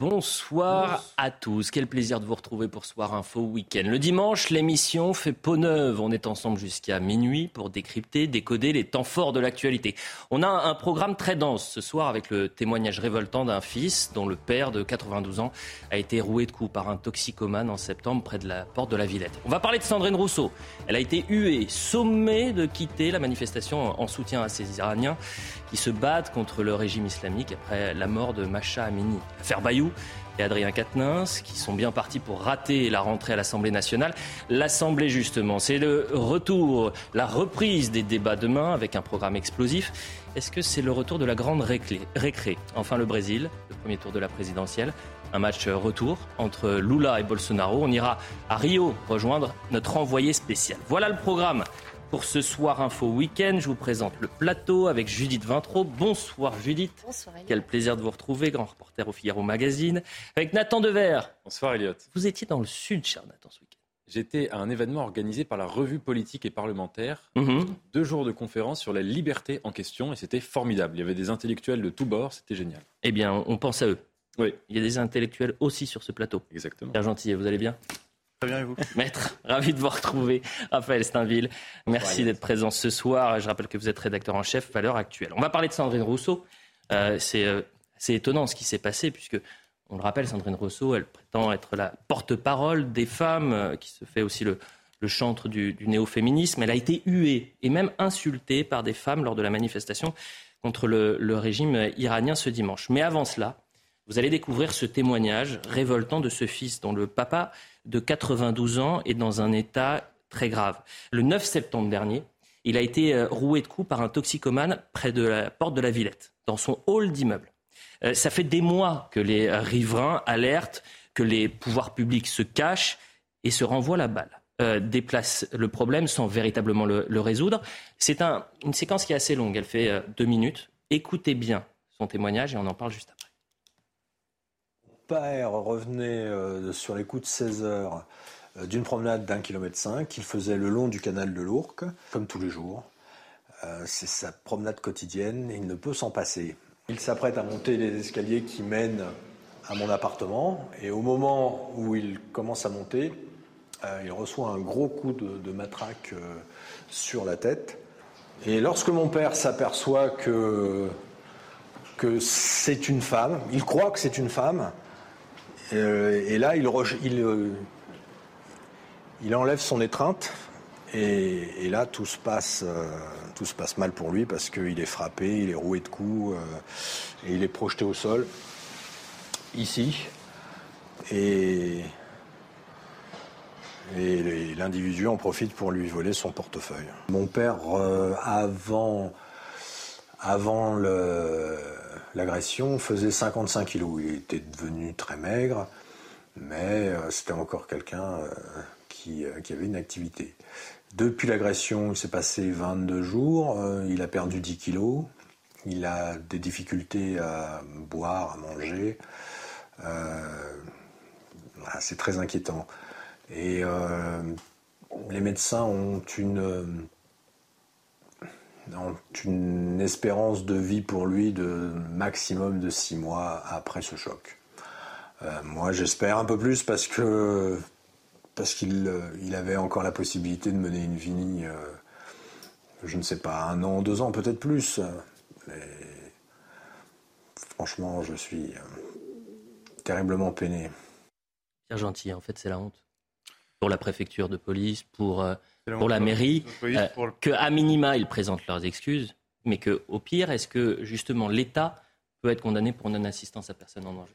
Bonsoir à tous. Quel plaisir de vous retrouver pour Soir Info Week-end. Le dimanche, l'émission fait peau neuve. On est ensemble jusqu'à minuit pour décrypter, décoder les temps forts de l'actualité. On a un programme très dense ce soir avec le témoignage révoltant d'un fils dont le père de 92 ans a été roué de coups par un toxicomane en septembre près de la porte de la Villette. On va parler de Sandrine Rousseau. Elle a été huée, sommée de quitter la manifestation en soutien à ces Iraniens qui se battent contre le régime islamique après la mort de Macha Amini. L'affaire Bayou et Adrien Quatennens, qui sont bien partis pour rater la rentrée à l'Assemblée nationale. L'Assemblée, justement, c'est le retour, la reprise des débats demain avec un programme explosif. Est-ce que c'est le retour de la grande récré? Enfin, le Brésil, le premier tour de la présidentielle. Un match retour entre Lula et Bolsonaro. On ira à Rio rejoindre notre envoyé spécial. Voilà le programme pour ce soir Info Week-end. Je vous présente le plateau avec Judith Vintraud. Bonsoir Judith. Bonsoir Quel plaisir de vous retrouver, grand reporter au Figaro Magazine. Avec Nathan Dever. Bonsoir Elliot. Vous étiez dans le sud, cher Nathan, ce week-end. J'étais à un événement organisé par la revue politique et parlementaire. Mhm. Deux jours de conférence sur la liberté en question et c'était formidable. Il y avait des intellectuels de tous bords, c'était génial. Eh bien, on pense à eux. Oui, Il y a des intellectuels aussi sur ce plateau. exactement. Pierre Gentillet, vous allez bien? Très bien, et vous? Maître, ravi de vous retrouver. Raphaël Steinville, merci d'être présent ce soir. Je rappelle que vous êtes rédacteur en chef à l'heure actuelle. On va parler de Sandrine Rousseau. Euh, c'est euh, c'est étonnant ce qui s'est passé, puisque, on le rappelle, Sandrine Rousseau, elle prétend être la porte-parole des femmes, euh, qui se fait aussi le, le chantre du, du néo-féminisme. Elle a été huée et même insultée par des femmes lors de la manifestation contre le, le régime iranien ce dimanche. Mais avant cela, vous allez découvrir ce témoignage révoltant de ce fils dont le papa de 92 ans est dans un état très grave. Le 9 septembre dernier, il a été euh, roué de coups par un toxicomane près de la porte de la Villette, dans son hall d'immeuble. Euh, ça fait des mois que les riverains alertent, que les pouvoirs publics se cachent et se renvoient la balle. Euh, déplace le problème sans véritablement le, résoudre. C'est un- une séquence qui est assez longue, elle fait euh, deux minutes. Écoutez bien son témoignage et on en parle juste après. Père revenait euh, sur les coups de 16 heures euh, d'une promenade d'un kilomètre cinq qu'il faisait le long du canal de l'Ourcq, comme tous les jours. Euh, c'est sa promenade quotidienne et il ne peut s'en passer. Il s'apprête à monter les escaliers qui mènent à mon appartement et au moment où il commence à monter, il reçoit un gros coup de, de matraque sur la tête. Et lorsque mon père s'aperçoit que, que c'est une femme, il croit que c'est une femme, et là, il, il, euh, il enlève son étreinte. Et, et là, tout se, passe, euh, tout se passe mal pour lui parce qu'il est frappé, il est roué de coups euh, et il est projeté au sol, ici. Et, et l'individu en profite pour lui voler son portefeuille. Mon père, euh, avant, avant le- l'agression, faisait 55 kilos. Il était devenu très maigre, mais euh, c'était encore quelqu'un euh, qui, euh, qui avait une activité. Depuis l'agression, il s'est passé 22 jours, il a perdu 10 kilos, il a des difficultés à boire, à manger. Voilà, c'est très inquiétant. Et les médecins ont une, ont une espérance de vie pour lui de maximum de six mois après ce choc. Euh, moi, j'espère un peu plus parce que parce qu'il euh, il avait encore la possibilité de mener une vie, euh, je ne sais pas, un an, deux ans, peut-être plus. Mais franchement, je suis terriblement peiné. Pierre Gentil, en fait, c'est la honte. Pour la préfecture de police, pour, euh, pour la honte, mairie, oui, euh, pour le- que à minima, ils présentent leurs excuses, mais que au pire, est-ce que justement l'État peut être condamné pour non-assistance à personne en danger?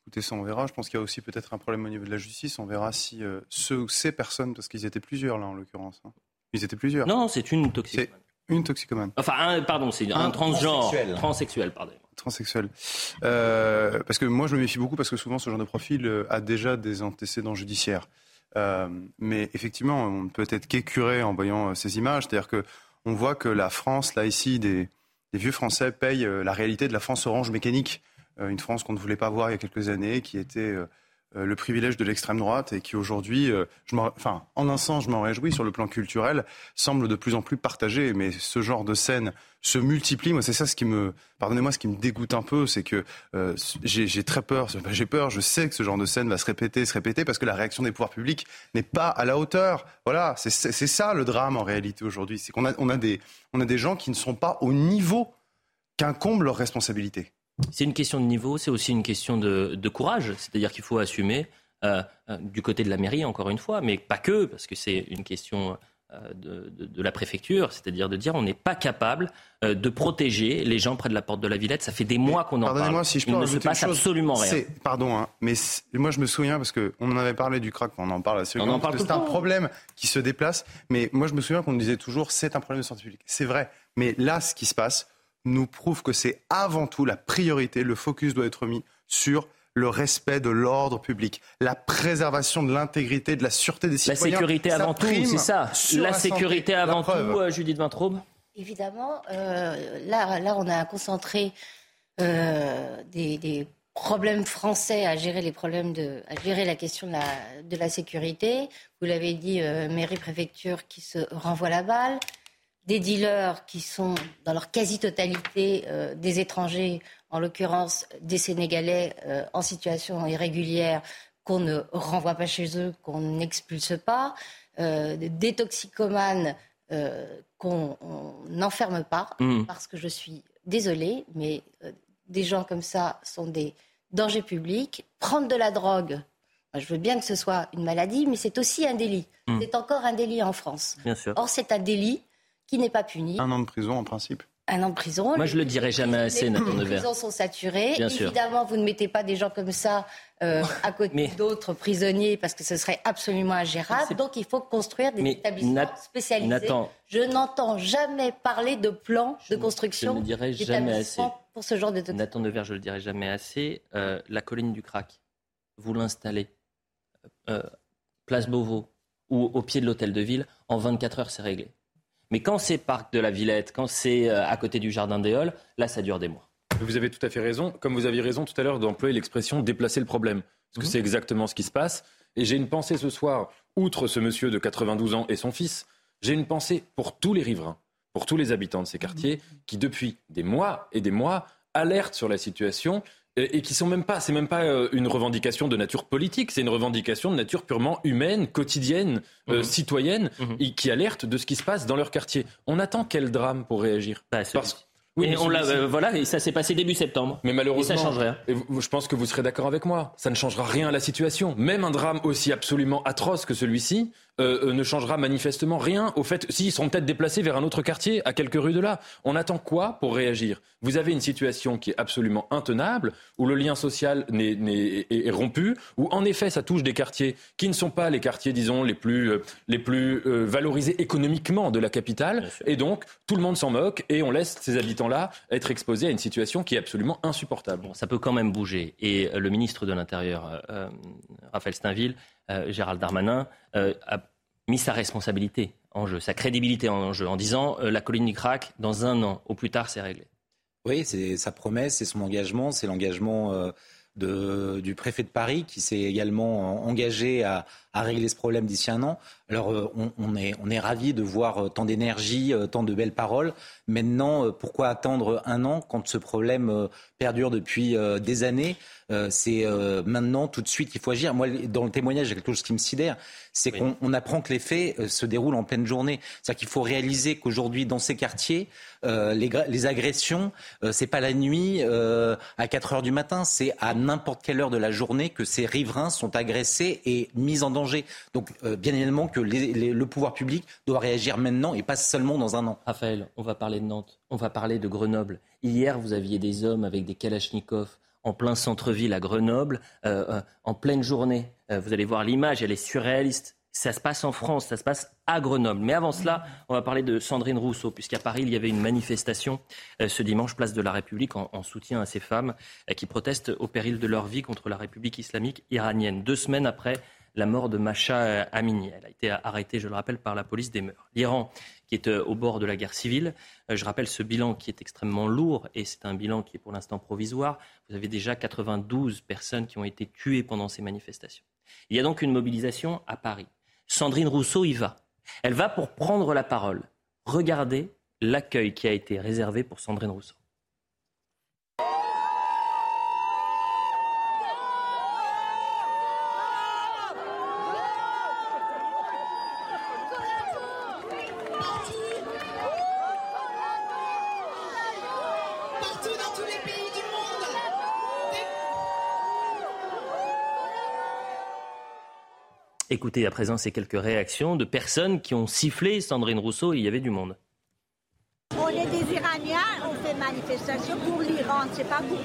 Écoutez, ça, on verra. Je pense qu'il y a aussi peut-être un problème au niveau de la justice. On verra si euh, ceux ou ces personnes, parce qu'ils étaient plusieurs là en l'occurrence. hein. Ils étaient plusieurs. Non, c'est une toxicomane. Une toxicomane. Enfin, un, pardon, c'est un, Un transgenre. transsexuel. Transsexuel, pardon. Transsexuel. Euh, parce que moi, je me méfie beaucoup parce que souvent, ce genre de profil a déjà des antécédents judiciaires. Euh, mais effectivement, on ne peut être qu'écuré en voyant euh, ces images. C'est-à-dire que on voit que la France, là ici, des, des vieux Français payent euh, la réalité de la France orange mécanique. Une France qu'on ne voulait pas voir il y a quelques années, qui était le privilège de l'extrême droite et qui aujourd'hui, euh, m'en- enfin, en un sens, je m'en réjouis sur le plan culturel, semble de plus en plus partagé. Mais ce genre de scène se multiplie. Moi, c'est ça ce qui me, pardonnez-moi, ce qui me dégoûte un peu, c'est que euh, j'ai très peur. J'ai peur. Je sais que ce genre de scène va se répéter, se répéter, parce que la réaction des pouvoirs publics n'est pas à la hauteur. Voilà, c'est ça le drame en réalité aujourd'hui. C'est qu'on a, a des, on a des gens qui ne sont pas au niveau qu'incombe leur responsabilité. C'est une question de niveau, c'est aussi une question de, de courage. C'est-à-dire qu'il faut assumer euh, euh, du côté de la mairie, encore une fois, mais pas que, parce que c'est une question euh, de, de- de la préfecture, c'est-à-dire de dire on n'est pas capable euh, de protéger les gens près de la porte de la Villette. Ça fait des mois qu'on en parle. Pardonnez-moi si je peux Il ne se passe chose. absolument rien. Pardon, hein, mais moi je me souviens parce que on en avait parlé du crack, on en parle assez tout c'est un problème qui se déplace. Mais moi je me souviens qu'on disait toujours c'est un problème de santé publique. C'est vrai, mais là ce qui se passe nous prouve que c'est avant tout la priorité, le focus doit être mis sur le respect de l'ordre public, la préservation de l'intégrité, de la sûreté des La citoyens. sécurité Ça avant tout, c'est ça. La santé. sécurité La avant tout, euh, Judith Vintraube? Évidemment, euh, là, là, on a concentré euh, des, des problèmes français à gérer les problèmes de, à gérer la question de la, de la sécurité. Vous l'avez dit, euh, mairie, préfecture qui se renvoient la balle, des dealers qui sont dans leur quasi-totalité euh, des étrangers, en l'occurrence des Sénégalais euh, en situation irrégulière qu'on ne renvoie pas chez eux, qu'on n'expulse pas, euh, des toxicomanes qu'on on n'enferme pas, Mhm. parce que je suis désolée, mais des gens comme ça sont des dangers publics. Prendre de la drogue, je veux bien que ce soit une maladie, mais c'est aussi un délit. Mhm. C'est encore un délit en France. Bien sûr. Or, c'est un délit qui n'est pas puni. Un an de prison en principe. Un an de prison. Moi, Les- je le dirai jamais assez, Nathan Les prisons sont saturées. Bien sûr. Évidemment, vous ne mettez pas des gens comme ça euh, à côté Mais- d'autres prisonniers parce que ce serait absolument ingérable. Donc, il faut construire des Mais établissements Nat- spécialisés. Nathan, Je n'entends jamais parler de plan Je de construction je ne dirai jamais d'établissements pour ce genre de. Nathan Devers, je le dirai jamais assez, euh, la colline du crack, vous l'installez, euh, place Beauvau ou au pied de l'hôtel de ville, en 24 heures, c'est réglé. Mais quand c'est parc de la Villette, quand c'est euh, à côté du jardin des Halles, là, ça dure des mois. Vous avez tout à fait raison, comme vous aviez raison tout à l'heure d'employer l'expression déplacer le problème. Parce que c'est exactement ce qui se passe. Et j'ai une pensée ce soir, outre ce monsieur de 92 ans et son fils, j'ai une pensée pour tous les riverains, pour tous les habitants de ces quartiers qui, depuis des mois et des mois, alertent sur la situation et et qui sont même pas, c'est même pas euh, une revendication de nature politique, c'est une revendication de nature purement humaine, quotidienne, euh, Mhm. citoyenne, Mhm. et qui alertent de ce qui se passe dans leur quartier. On attend quel drame pour réagir? Bah, Parce- Oui, et mais on l'a, euh, voilà, et ça s'est passé début septembre. mais malheureusement, Et ça change rien. et vous- je pense que vous serez d'accord avec moi. Ça ne changera rien à la situation. Même un drame aussi absolument atroce que celui-ci euh, euh, ne changera manifestement rien au fait. Si, ils seront peut-être déplacés vers un autre quartier, à quelques rues de là. On attend quoi pour réagir? Vous avez une situation qui est absolument intenable, où le lien social est, est rompu, où en effet ça touche des quartiers qui ne sont pas les quartiers, disons, les plus, euh, les plus euh, valorisés économiquement de la capitale. Et donc, tout le monde s'en moque et on laisse ces habitants-là être exposés à une situation qui est absolument insupportable. Bon, ça peut quand même bouger. Et le ministre de l'Intérieur, Raphaël Steinville, Gérald Darmanin, euh, a mis sa responsabilité en jeu, sa crédibilité en jeu, en disant euh, la colline du crack, dans un an, au plus tard, c'est réglé. Oui, c'est sa promesse, c'est son engagement, c'est l'engagement euh, du préfet de Paris qui s'est également euh, engagé à régler ce problème d'ici un an. Alors euh, on, on est, on est ravis de voir euh, tant d'énergie, euh, tant de belles paroles. Maintenant, pourquoi attendre un an quand ce problème perdure depuis des années C'est maintenant, tout de suite, qu'il faut agir. Moi, dans le témoignage, il y a quelque chose qui me sidère, c'est Oui. qu'on on apprend que les faits se déroulent en pleine journée. C'est-à-dire qu'il faut réaliser qu'aujourd'hui, dans ces quartiers, les, les agressions, c'est pas la nuit à 4 heures du matin, c'est à n'importe quelle heure de la journée que ces riverains sont agressés et mis en danger. Donc, bien évidemment que le pouvoir public doit réagir maintenant et pas seulement dans un an. Raphaël, on va parler de Nantes, on va parler de Grenoble. Hier, vous aviez des hommes avec des kalachnikovs en plein centre-ville à Grenoble, euh, euh, en pleine journée. Euh, vous allez voir l'image, elle est surréaliste. Ça se passe en France, ça se passe à Grenoble. Mais avant cela, on va parler de Sandrine Rousseau, puisqu'à Paris, il y avait une manifestation ce dimanche, place de la République, en, soutien à ces femmes qui protestent au péril de leur vie contre la République islamique iranienne. Deux semaines après la mort de Macha Amini. Elle a été arrêtée, je le rappelle, par la police des mœurs. L'Iran, qui est au bord de la guerre civile, je rappelle ce bilan qui est extrêmement lourd, et c'est un bilan qui est pour l'instant provisoire. Vous avez déjà 92 personnes qui ont été tuées pendant ces manifestations. Il y a donc une mobilisation à Paris. Sandrine Rousseau y va. Elle va pour prendre la parole. Regardez l'accueil qui a été réservé pour Sandrine Rousseau. Écoutez à présent ces quelques réactions de personnes qui ont sifflé Sandrine Rousseau et il y avait du monde. On est des Iraniens, on fait manifestation pour l'Iran, c'est pas pour,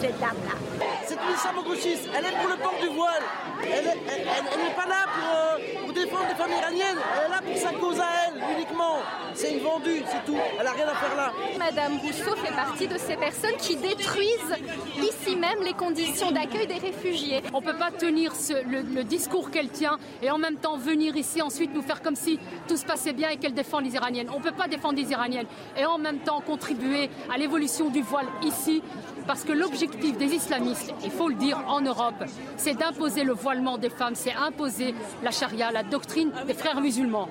cette dame-là. C'est une islamo-gauchiste, elle est pour le port du voile. Elle n'est pas là pour, euh, pour, défendre les femmes iraniennes, elle est là pour sa cause à elle uniquement. C'est une vendue, c'est tout. Elle n'a rien à faire là. Madame Rousseau fait partie de ces personnes qui détruisent ici même les conditions d'accueil des réfugiés. On ne peut pas tenir le, discours qu'elle tient et en même temps venir ici ensuite nous faire comme si tout se passait bien et qu'elle défend les Iraniennes. On ne peut pas défendre les Iraniennes et en même temps contribuer à l'évolution du voile ici parce que l'objectif des islamistes, il faut le dire en Europe, c'est d'imposer le voilement des femmes, c'est imposer la charia, la doctrine des frères musulmans.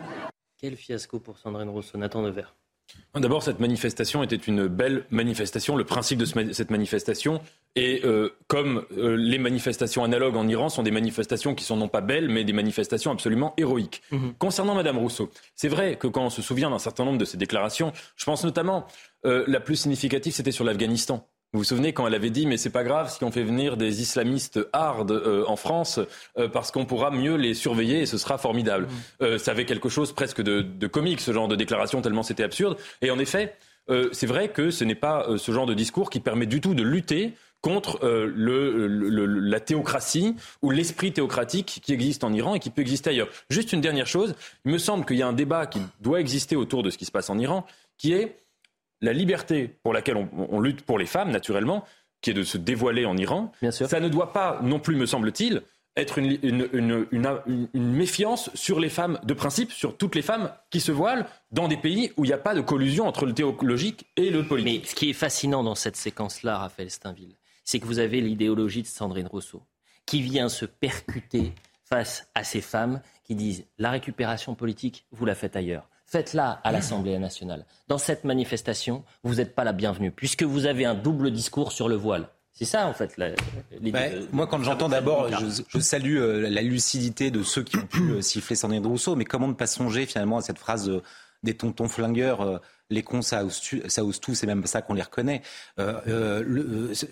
Quel fiasco pour Sandrine Rousseau, Nathan Devers. D'abord, cette manifestation était une belle manifestation. Le principe de cette manifestation est, euh, comme euh, les manifestations analogues en Iran, sont des manifestations qui sont non pas belles, mais des manifestations absolument héroïques. Mhm. Concernant Madame Rousseau, c'est vrai que quand on se souvient d'un certain nombre de ses déclarations, je pense notamment euh, la plus significative, c'était sur l'Afghanistan. Vous vous souvenez quand elle avait dit mais c'est pas grave si on fait venir des islamistes hard euh, en France euh, parce qu'on pourra mieux les surveiller et ce sera formidable. Mmh. Euh, ça avait quelque chose presque de, de, comique ce genre de déclaration tellement c'était absurde. Et en effet, c'est vrai que ce n'est pas ce genre de discours qui permet du tout de lutter contre le, la théocratie ou l'esprit théocratique qui existe en Iran et qui peut exister ailleurs. Juste une dernière chose, il me semble qu'il y a un débat qui doit exister autour de ce qui se passe en Iran, qui est la liberté pour laquelle on, lutte pour les femmes, naturellement, qui est de se dévoiler en Iran, ça ne doit pas non plus, me semble-t-il, être une, méfiance sur les femmes de principe, sur toutes les femmes qui se voilent dans des pays où il n'y a pas de collusion entre le théologique et le politique. Mais ce qui est fascinant dans cette séquence-là, Raphaël Steinville, c'est que vous avez l'idéologie de Sandrine Rousseau, qui vient se percuter face à ces femmes qui disent la récupération politique, vous la faites ailleurs. Faites-la à l'Assemblée nationale. Dans cette manifestation, vous n'êtes pas la bienvenue, puisque vous avez un double discours sur le voile. C'est ça, en fait. moi, quand j'entends d'abord, je, salue euh, la lucidité de ceux qui ont pu euh, siffler Sandrine Rousseau, mais comment ne pas songer finalement à cette phrase des tontons flingueurs euh, les cons, ça ose, tout, c'est même ça qu'on les reconnaît.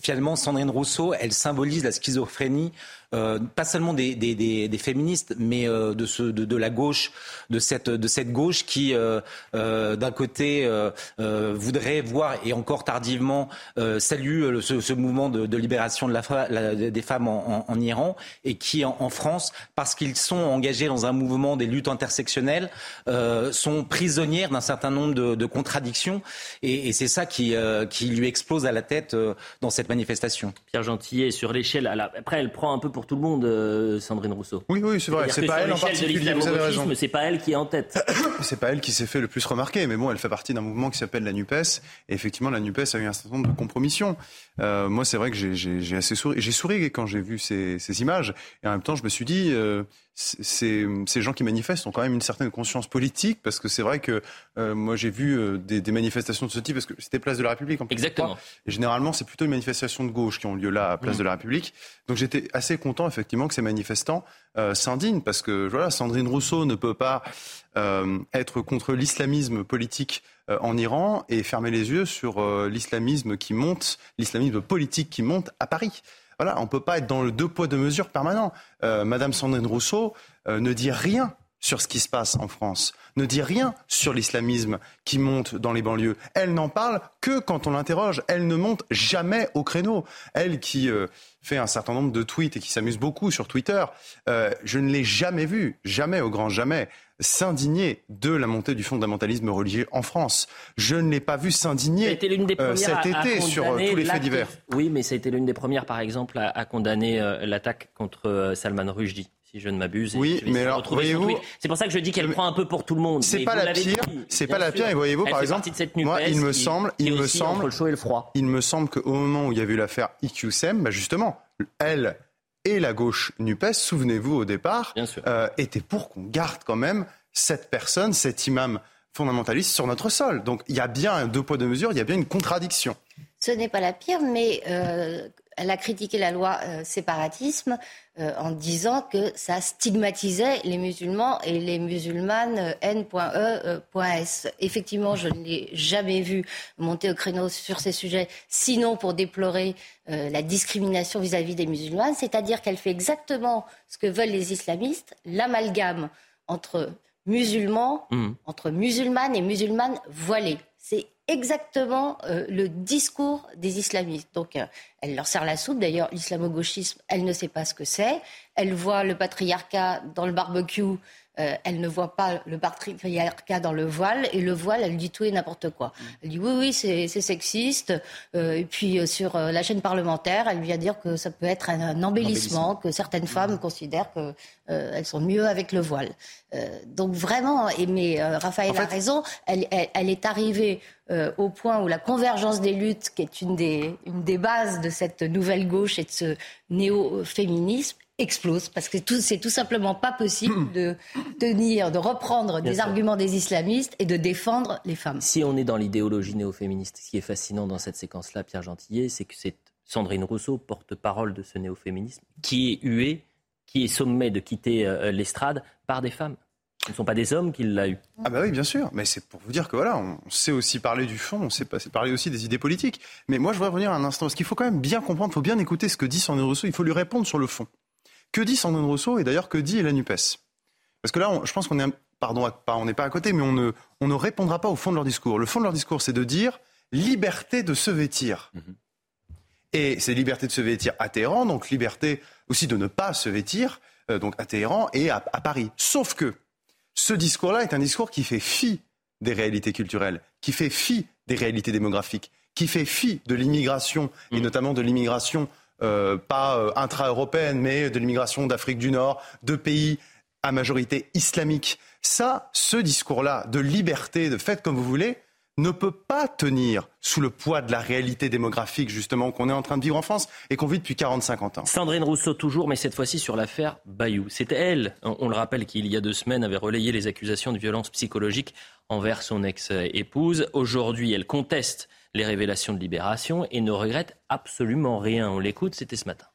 finalement, Sandrine Rousseau, elle symbolise la schizophrénie euh, pas seulement des, des, des, féministes, mais euh, de, ce, de, la gauche, de cette, de cette gauche qui, euh, d'un côté, voudrait voir, et encore tardivement, salue ce, mouvement de, libération des femmes en, en, Iran, et qui, en, en France, parce qu'ils sont engagés dans un mouvement des luttes intersectionnelles, sont prisonnières d'un certain nombre de, de contradictions, et, et c'est ça qui, qui lui explose à la tête dans cette manifestation. Pierre Gentillet, sur l'échelle, après elle prend un peu pour tout le monde, euh, Sandrine Rousseau. Oui, oui, c'est vrai. C'est pas elle en particulier. Vous avez raison. C'est pas elle qui est en tête. c'est pas elle qui s'est fait le plus remarquer, mais bon, elle fait partie d'un mouvement qui s'appelle la Nupes. Et effectivement, la Nupes a eu un certain nombre de compromissions. Euh, moi, c'est vrai que j'ai assez souri. J'ai souri quand j'ai vu ces, ces, images. Et en même temps, je me suis dit, euh, ces, ces, gens qui manifestent ont quand même une certaine conscience politique, parce que c'est vrai que euh, moi, j'ai vu euh, des, des, manifestations de ce type, parce que c'était Place de la République en Exactement. Et généralement, c'est plutôt une manifestation de gauche qui ont lieu là, à Place mmh. de la République. Donc j'étais assez content, effectivement, que ces manifestants euh, s'indignent, parce que voilà, Sandrine Rousseau ne peut pas être contre l'islamisme politique euh, en Iran et fermer les yeux sur euh, l'islamisme qui monte, l'islamisme politique qui monte à Paris. Voilà, on ne peut pas être dans le deux poids deux mesures permanent. Euh, Madame Sandrine Rousseau ne dit rien sur ce qui se passe en France, ne dit rien sur l'islamisme qui monte dans les banlieues. Elle n'en parle que quand on l'interroge. Elle ne monte jamais au créneau. Elle qui euh, fait un certain nombre de tweets et qui s'amuse beaucoup sur Twitter, euh, je ne l'ai jamais vue, jamais au grand jamais, s'indigner de la montée du fondamentalisme religieux en France. Je ne l'ai pas vu s'indigner euh, cet été sur euh, tous les faits divers. Oui, mais ça a été l'une des premières, par exemple, à, à condamner euh, l'attaque contre euh, Salman Rushdie. Si je ne m'abuse. Oui, mais alors, voyez-vous- c'est pour ça que je dis qu'elle prend un peu pour tout le monde. C'est pas la pire, c'est pas la pire. Et voyez-vous, par exemple, moi, il me semble, il me semble, entre le chaud et le froid. il me semble qu'au moment où il y a eu l'affaire IQSM, bah justement, elle et la gauche Nupes, souvenez-vous au départ, euh, étaient pour qu'on garde quand même cette personne, cet imam fondamentaliste sur notre sol. Donc il y a bien un deux poids deux mesures, il y a bien une contradiction. Ce n'est pas la pire, mais euh, elle a critiqué la loi euh, séparatisme euh, en disant que ça stigmatisait les musulmans et les musulmanes euh, N.E.S. Effectivement, je ne l'ai jamais vu monter au créneau sur ces sujets, sinon pour déplorer euh, la discrimination vis-à-vis des musulmanes, c'est-à-dire qu'elle fait exactement ce que veulent les islamistes, l'amalgame entre musulmans, entre musulmanes et musulmanes voilées. C'est exactement euh, le discours des islamistes. Donc, euh, elle leur sert la soupe. D'ailleurs, l'islamo-gauchisme, elle ne sait pas ce que c'est. Elle voit le patriarcat dans le barbecue. Euh, elle ne voit pas le patriarcat dans le voile. Et le voile, elle dit tout et n'importe quoi. Elle dit oui, oui, c'est sexiste. Euh, et puis, euh, sur euh, la chaîne parlementaire, elle vient dire que ça peut être un, un embellissement, que certaines femmes considèrent que euh, sont mieux avec le voile. Euh, donc vraiment, et mais euh, Raphaël a raison, elle, elle- elle est arrivée euh, au point où la convergence des luttes, qui est une des, une des bases de cette nouvelle gauche et de ce néo-féminisme, explose parce que c'est tout simplement pas possible de tenir, de reprendre Bien des sûr. arguments des islamistes et de défendre les femmes. Si on est dans l'idéologie néo-féministe, ce qui est fascinant dans cette séquence-là, Pierre Gentillet, c'est que c'est Sandrine Rousseau, porte-parole de ce néo-féminisme, qui est huée, qui est sommée de quitter euh, l'estrade par des femmes. Ce ne sont pas des hommes qui l'ont eu. Ah bah oui, bien sûr. Mais c'est pour vous dire que voilà, on sait aussi parler du fond, on sait parler aussi des idées politiques. Mais moi, je voudrais revenir un instant, parce qu'il faut quand même bien comprendre, il faut bien écouter ce que dit Sandrine Rousseau, il faut lui répondre sur le fond. Que dit Sandrine Rousseau et d'ailleurs que dit la NUPES Parce que là, on- je pense qu'on est, pardon, pas, on n'est pas à côté, mais on ne, on ne répondra pas au fond de leur discours. Le fond de leur discours, c'est de dire liberté de se vêtir. Et c'est liberté de se vêtir à Téhéran, donc liberté aussi de ne pas se vêtir, euh, donc à Téhéran et à, à Paris. Sauf que ce discours-là est un discours qui fait fi des réalités culturelles, qui fait fi des réalités démographiques, qui fait fi de l'immigration, et notamment de l'immigration euh, pas euh, intra-européenne, mais de l'immigration d'Afrique du Nord, de pays à majorité islamique. Ça, ce discours-là de liberté, de faites comme vous voulez, ne peut pas tenir sous le poids de la réalité démographique, justement, qu'on est en train de vivre en France et qu'on vit depuis 40-50 ans. Sandrine Rousseau toujours, mais cette fois-ci sur l'affaire Bayou. C'était elle, on on le rappelle, qui il y a deux semaines avait relayé les accusations de violence psychologique envers son ex-épouse. Aujourd'hui, elle conteste les révélations de Libération et ne regrette absolument rien. On l'écoute, c'était ce matin.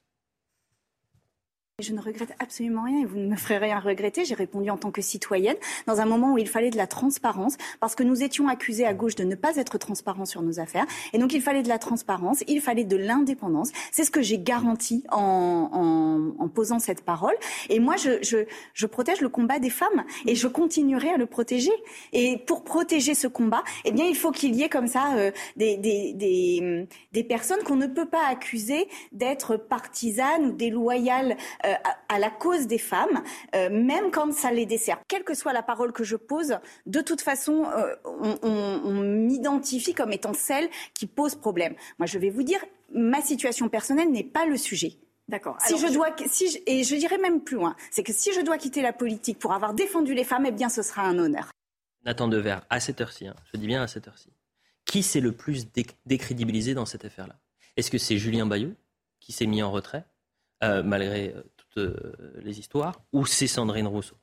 Je ne regrette absolument rien et vous ne me ferez rien regretter. J'ai répondu en tant que citoyenne dans un moment où il fallait de la transparence parce que nous étions accusés à gauche de ne pas être transparents sur nos affaires. Et donc il fallait de la transparence, il fallait de l'indépendance. C'est ce que j'ai garanti en, en, en posant cette parole. Et moi, je, je, je protège le combat des femmes et je continuerai à le protéger. Et pour protéger ce combat, eh bien, il faut qu'il y ait comme ça euh, des, des, des, des personnes qu'on ne peut pas accuser d'être partisanes ou déloyales euh, à, à la cause des femmes, euh, même quand ça les dessert. Quelle que soit la parole que je pose, de toute façon, euh, on, on- on m'identifie comme étant celle qui pose problème. Moi, je vais vous dire, ma situation personnelle n'est pas le sujet. D'accord. Si je dois, si je- et je dirais même plus loin, c'est que si je dois quitter la politique pour avoir défendu les femmes, eh bien, ce sera un honneur. Nathan Dever, à cette heure-ci, hein, je dis bien à cette heure-ci, qui s'est le plus dé- décrédibilisé dans cette affaire-là? Est-ce que c'est Julien Bayou qui s'est mis en retrait, euh, malgré euh, euh, les histoires, ou c'est Sandrine Rousseau?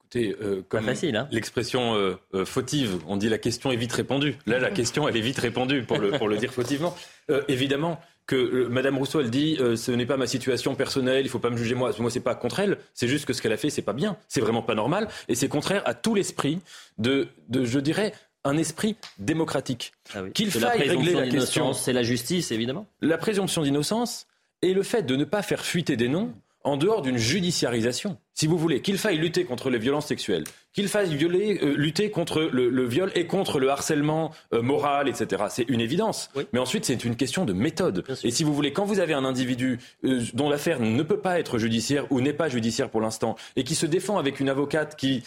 Écoutez, euh, comme facile, hein l'expression euh, euh, fautive, on dit la question est vite répondue. Là, la question, elle est vite répondue, pour le, pour le dire fautivement. Euh, évidemment que euh, Madame Rousseau, elle dit euh, ce n'est pas ma situation personnelle, il faut pas me juger moi. Moi, c'est pas contre elle, c'est juste que ce qu'elle a fait, c'est pas bien, c'est vraiment pas normal, et c'est contraire à tout l'esprit de, de, je dirais, un esprit démocratique. Qu'il Ah la faille régler présomption la question. c'est la justice, évidemment. La présomption d'innocence et le fait de ne pas faire fuiter des noms en dehors d'une judiciarisation. Si vous voulez, qu'il faille lutter contre les violences sexuelles, qu'il faille violer, euh, lutter contre le, viol et contre le harcèlement euh, moral, etc. C'est une évidence. Mais ensuite, c'est une question de méthode. Et si vous voulez, quand vous avez un individu euh, dont l'affaire ne peut pas être judiciaire ou n'est pas judiciaire pour l'instant, et qui se défend avec une avocate qui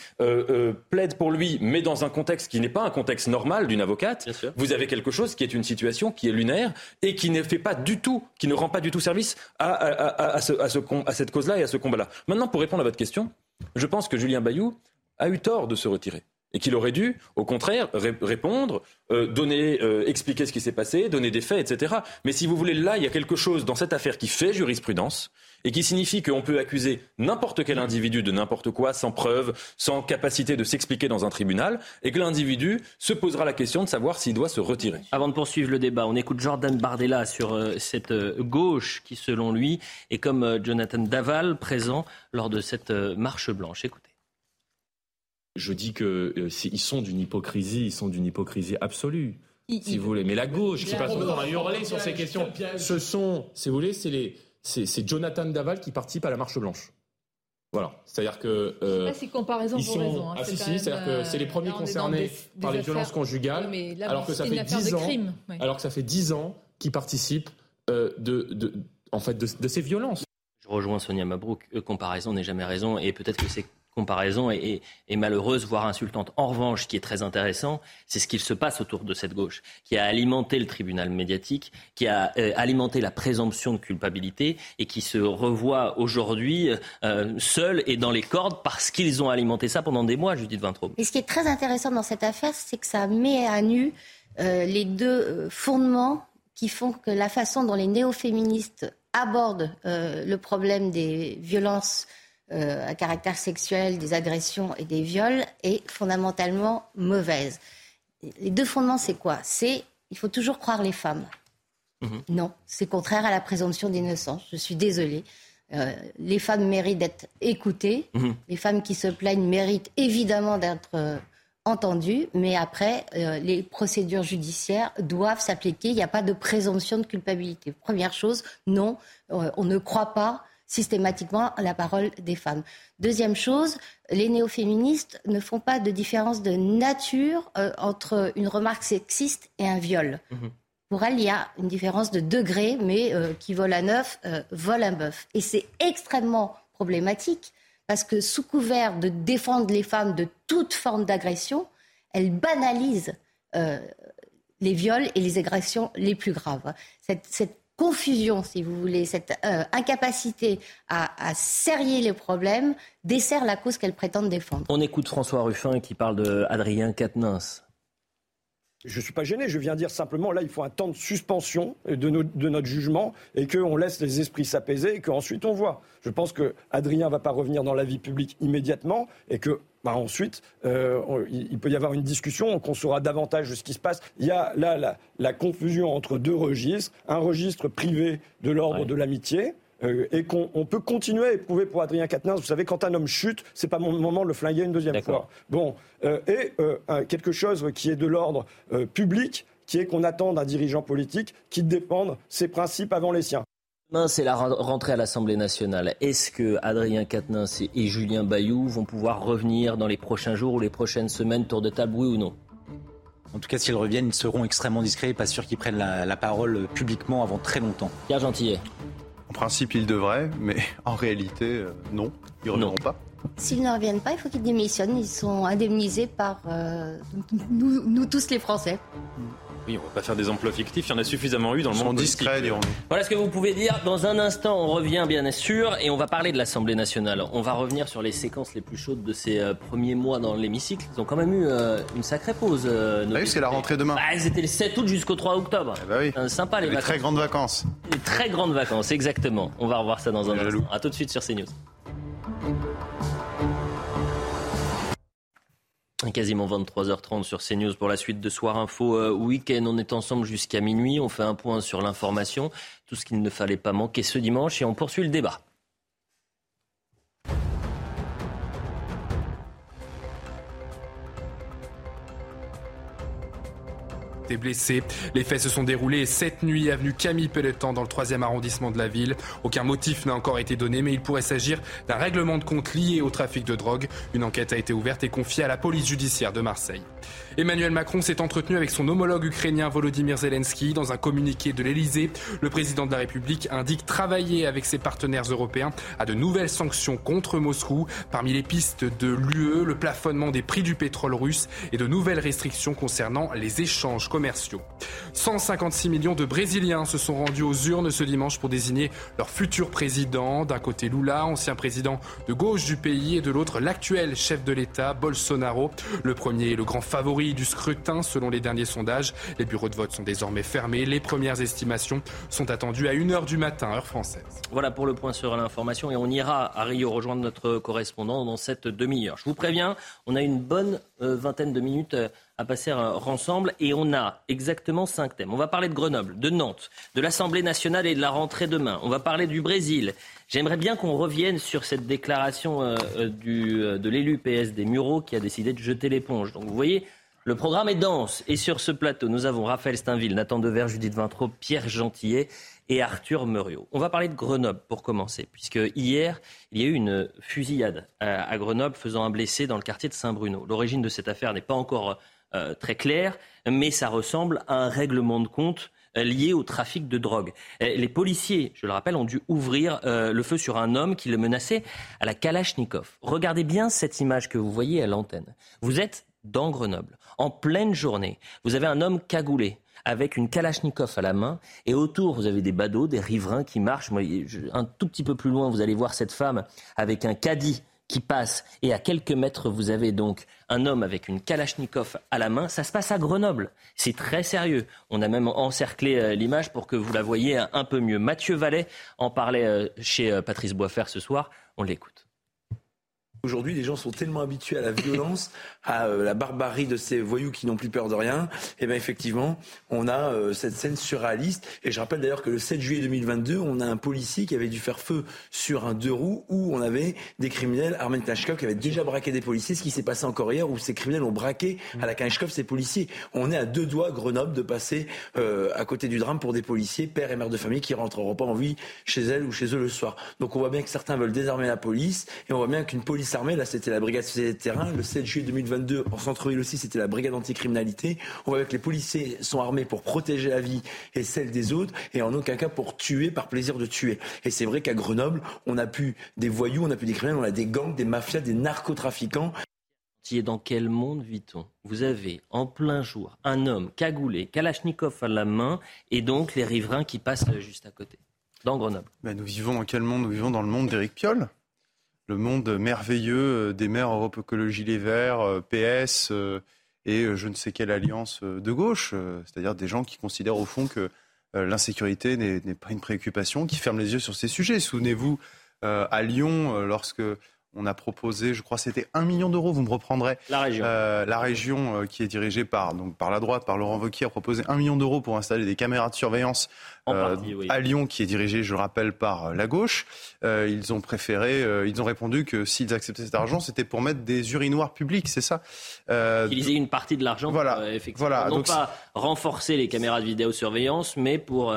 plaide pour lui, mais dans un contexte qui n'est pas un contexte normal d'une avocate, vous avez quelque chose qui est une situation qui est lunaire et qui ne fait pas du tout, qui ne rend pas du tout service à, à, ce, à, ce, à cette cause-là et à ce combat-là. Maintenant, pour répondre à votre question, je pense que Julien Bayou a eu tort de se retirer et qu'il aurait dû, au contraire, répondre, euh, donner, euh, expliquer ce qui s'est passé, donner des faits, etc. Mais si vous voulez, là, il y a quelque chose dans cette affaire qui fait jurisprudence et qui signifie qu'on peut accuser n'importe quel individu de n'importe quoi, sans preuve, sans capacité de s'expliquer dans un tribunal, et que l'individu se posera la question de savoir s'il doit se retirer. Avant de poursuivre le débat, on écoute Jordan Bardella sur euh, cette gauche qui, selon lui, est comme Jonathan Daval présent lors de cette marche blanche. Écoutez. Je dis que euh, ils sont d'une hypocrisie, ils sont d'une hypocrisie absolue. si vous voulez, mais la gauche qui passe son temps à hurler sur ces questions, ce sont, si vous voulez, c'est les, c'est Jonathan Daval qui participe à la marche blanche. Voilà, c'est-à-dire que euh, pas si comparaison ils sont... raison. Hein, ah si si, c'est-à-dire que c'est les premiers concernés par les violences conjugales, alors que ça fait dix ans, alors que ça fait dix ans qu'ils participent euh, de, de, en fait, de, de, ces violences. Je rejoins Sonia Mabrouk. comparaison n'est jamais raison, et peut-être que c'est comparaison est, malheureuse, voire insultante. En revanche, ce qui est très intéressant, c'est ce qu'il se passe autour de cette gauche, qui a alimenté le tribunal médiatique, qui a euh, alimenté la présomption de culpabilité et qui se revoit aujourd'hui euh, seul et dans les cordes parce qu'ils ont alimenté ça pendant des mois, Judith Vintraube. Et ce qui est très intéressant dans cette affaire, c'est que ça met à nu euh, les deux fondements qui font que la façon dont les néo-féministes abordent le problème des violences euh, à caractère sexuel, des agressions et des viols est fondamentalement mauvaise. Les deux fondements, c'est quoi? C'est il faut toujours croire les femmes. Mhm. Non, c'est contraire à la présomption d'innocence. Je suis désolée. Euh, les femmes méritent d'être écoutées. Mhm. Les femmes qui se plaignent méritent évidemment d'être euh, entendues. Mais après, les procédures judiciaires doivent s'appliquer. Il n'y a pas de présomption de culpabilité. Première chose, non, on ne croit pas systématiquement la parole des femmes. Deuxième chose, les néo-féministes ne font pas de différence de nature euh, entre une remarque sexiste et un viol. Mhm. Pour elles, il y a une différence de degré, mais euh, qui vole un œuf, euh, vole un bœuf. Et c'est extrêmement problématique parce que sous couvert de défendre les femmes de toute forme d'agression, elles banalisent les viols et les agressions les plus graves. Cette, cette confusion, si vous voulez, cette euh, incapacité à, à, serrer les problèmes dessert la cause qu'elle prétend défendre. On écoute François Ruffin qui parle de Adrien Quatennens. Je ne suis pas gêné, je viens dire simplement, là, il faut un temps de suspension de, de notre jugement et qu'on laisse les esprits s'apaiser et qu'ensuite on voit. Je pense que Adrien ne va pas revenir dans la vie publique immédiatement et que bah, ensuite, euh, il peut y avoir une discussion, qu'on saura davantage de ce qui se passe. Il y a là la, confusion entre deux registres, un registre privé de l'ordre de l'amitié, euh, et qu'on peut continuer à éprouver pour Adrien Quatennens. Vous savez, quand un homme chute, c'est pas mon moment de le flinguer une deuxième fois. Bon, euh, et quelque chose qui est de l'ordre public, qui est qu'on attend d'un dirigeant politique qui défende ses principes avant les siens c'est la rentrée à l'Assemblée nationale. Est-ce que Adrien Quatennens et Julien Bayou vont pouvoir revenir dans les prochains jours ou les prochaines semaines, tour de table, oui ou non? En tout cas, s'ils reviennent, ils seront extrêmement discrets et pas sûr qu'ils prennent la, parole publiquement avant très longtemps. Pierre Gentillet. En principe, ils devraient, mais en réalité, euh, non, ils ne reviendront pas. S'ils ne reviennent pas, il faut qu'ils démissionnent. Ils sont indemnisés par euh, nous, tous les Français. Oui, on va pas faire des emplois fictifs, il y en a suffisamment eu dans le monde discret, Voilà ce que vous pouvez dire. Dans un instant, on revient bien sûr et on va parler de l'Assemblée nationale. On va revenir sur les séquences les plus chaudes de ces euh, premiers mois dans l'hémicycle. Ils ont quand même eu euh, une sacrée pause. Euh, ah oui, c'est la rentrée demain. Ah, c'était le 7 août jusqu'au 3 octobre. Eh bah oui. sympa les, les très grandes vacances. Les très grandes vacances, exactement. On va revoir ça dans un instant. A tout de suite sur CNews. Quasiment 23h30 sur CNews pour la suite de Soir Info euh, Week-end. On est ensemble jusqu'à minuit. On fait un point sur l'information, tout ce qu'il ne fallait pas manquer ce dimanche et on poursuit le débat. Été blessés. Les faits se sont déroulés cette nuit avenue Camille Pelletan dans le 3e arrondissement de la ville. Aucun motif n'a encore été donné, mais il pourrait s'agir d'un règlement de compte lié au trafic de drogue. Une enquête a été ouverte et confiée à la police judiciaire de Marseille. Emmanuel Macron s'est entretenu avec son homologue ukrainien Volodymyr Zelensky dans un communiqué de l'Elysée. Le président de la République indique travailler avec ses partenaires européens à de nouvelles sanctions contre Moscou. Parmi les pistes de l'UE, le plafonnement des prix du pétrole russe et de nouvelles restrictions concernant les échanges commerciaux. 156 millions de Brésiliens se sont rendus aux urnes ce dimanche pour désigner leur futur président. D'un côté Lula, ancien président de gauche du pays, et de l'autre l'actuel chef de l'État, Bolsonaro. Le premier est le grand favori du scrutin selon les derniers sondages. Les bureaux de vote sont désormais fermés. Les premières estimations sont attendues à 1h du matin, heure française. Voilà pour le point sur l'information et on ira à Rio rejoindre notre correspondant dans cette demi-heure. Je vous préviens, on a une bonne euh, vingtaine de minutes euh, à passer ensemble et on a exactement cinq thèmes. On va parler de Grenoble, de Nantes, de l'Assemblée nationale et de la rentrée demain. On va parler du Brésil. J'aimerais bien qu'on revienne sur cette déclaration euh, du, de l'élu PS des Mureaux qui a décidé de jeter l'éponge. Donc vous voyez, le programme est dense. Et sur ce plateau, nous avons Raphaël Steinville, Nathan Dever, Judith Vintraud, Pierre Gentillet et Arthur Muriot. On va parler de Grenoble pour commencer, puisque hier, il y a eu une fusillade à Grenoble faisant un blessé dans le quartier de Saint-Bruno. L'origine de cette affaire n'est pas encore euh, très claire, mais ça ressemble à un règlement de compte euh, lié au trafic de drogue. Les policiers, je le rappelle, ont dû ouvrir euh, le feu sur un homme qui le menaçait à la Kalachnikov. Regardez bien cette image que vous voyez à l'antenne. Vous êtes dans Grenoble, en pleine journée. Vous avez un homme cagoulé avec une Kalachnikov à la main. Et autour, vous avez des badauds, des riverains qui marchent. un tout petit peu plus loin, vous allez voir cette femme avec un caddie qui passe. Et à quelques mètres, vous avez donc un homme avec une Kalachnikov à la main. Ça se passe à Grenoble. C'est très sérieux. On a même encerclé euh, l'image pour que vous la voyez un peu mieux. Mathieu Vallet en parlait euh, chez euh, Patrice Boisfer ce soir. On l'écoute. Aujourd'hui, les gens sont tellement habitués à la violence, à euh, la barbarie de ces voyous qui n'ont plus peur de rien. Et eh bien effectivement, on a euh, cette scène surréaliste. Et je rappelle d'ailleurs que le 7 juillet 2022, on a un policier qui avait dû faire feu sur un deux roues où on avait des criminels, Armen Klashkov, qui avait déjà braqué des policiers. Ce qui s'est passé encore hier, où ces criminels ont braqué à la Klashkov ces policiers. On est à deux doigts, Grenoble, de passer euh, à côté du drame pour des policiers, pères et mères de famille, qui rentreront pas en vie chez elles ou chez eux le soir. Donc on voit bien que certains veulent désarmer la police, et on voit bien qu'une police armée, là c'était la brigade société de terrain. Le 7 juillet 2022, en centre-ville aussi, c'était la brigade anticriminalité. On voit que les policiers sont armés pour protéger la vie et celle des autres, et en aucun cas pour tuer par plaisir de tuer. Et c'est vrai qu'à Grenoble, on a pu des voyous, on a pu des criminels, on a des gangs, des mafias, des narcotrafiquants. Dans quel monde vit-on? Vous avez en plein jour un homme cagoulé, Kalachnikov à la main, et donc les riverains qui passent juste à côté, dans Grenoble. Ben, nous vivons dans quel monde? Nous vivons dans le monde d'Éric Piolle le monde merveilleux euh, des maires Europe Écologie Les Verts, euh, PS euh, et je ne sais quelle alliance de gauche, c'est-à-dire des gens qui considèrent au fond que l'insécurité n'est pas une préoccupation, qui ferment les yeux sur ces sujets. Souvenez-vous, à Lyon, lorsque on a proposé, je crois, c'était un million d'euros. Vous me reprendrez. La région. Euh, la région euh, qui est dirigée par donc par la droite, par Laurent Wauquiez, a proposé un million d'euros pour installer des caméras de surveillance euh, à Lyon, qui est dirigée, je rappelle, par la gauche. ils ont préféré, ils ont répondu que s'ils acceptaient cet argent, c'était pour mettre des urinoirs publics, c'est ça. Utiliser une partie de l'argent. Voilà. Pour, effectivement, voilà. Non pas renforcer les caméras de vidéosurveillance, mais pour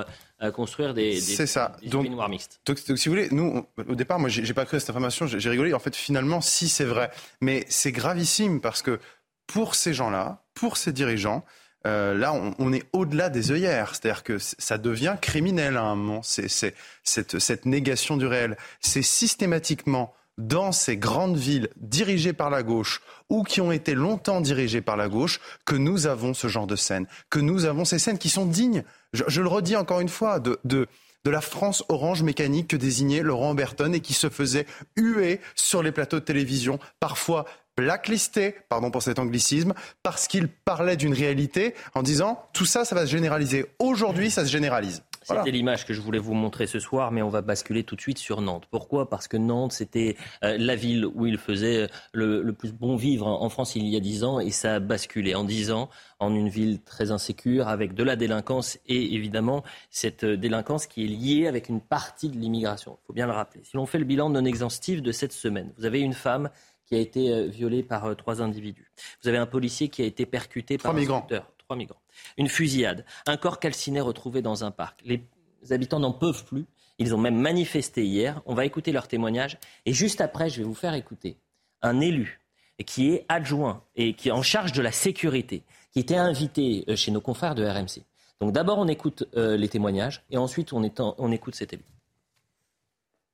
construire des, des, ça. des donc, mixtes. Donc, si vous voulez, nous, au départ, moi, j'ai pas cru à cette information, j'ai rigolé. En fait, finalement, si c'est vrai. Mais c'est gravissime parce que pour ces gens-là, pour ces dirigeants, euh, là, on, on est au-delà des œillères. C'est-à-dire que ça devient criminel à un moment. C'est cette, cette négation du réel. C'est systématiquement dans ces grandes villes dirigées par la gauche ou qui ont été longtemps dirigées par la gauche que nous avons ce genre de scènes, que nous avons ces scènes qui sont dignes je, le redis encore une fois, de, la France orange mécanique que désignait Laurent Berton et qui se faisait huer sur les plateaux de télévision, parfois blacklisté, pardon pour cet anglicisme, parce qu'il parlait d'une réalité en disant tout ça, ça va se généraliser. Aujourd'hui, ça se généralise. C'était l'image que je voulais vous montrer ce soir, mais on va basculer tout de suite sur Nantes. Pourquoi? Parce que Nantes, c'était euh, la ville où il faisait le, plus bon vivre en France il y a dix ans, et ça a basculé en dix ans en une ville très insécure, avec de la délinquance, et évidemment cette délinquance qui est liée avec une partie de l'immigration. Il faut bien le rappeler. Si l'on fait le bilan non exhaustif de cette semaine, vous avez une femme qui a été euh, violée par euh, trois individus. Vous avez un policier qui a été percuté par trois un migrants. Trois migrants. Une fusillade, un corps calciné retrouvé dans un parc. Les habitants n'en peuvent plus. Ils ont même manifesté hier. On va écouter leur témoignage. Et juste après, je vais vous faire écouter un élu qui est adjoint et qui est en charge de la sécurité, qui était invité euh, chez nos confrères de RMC. Donc d'abord, on écoute euh, les témoignages et ensuite, on, on écoute cet élu.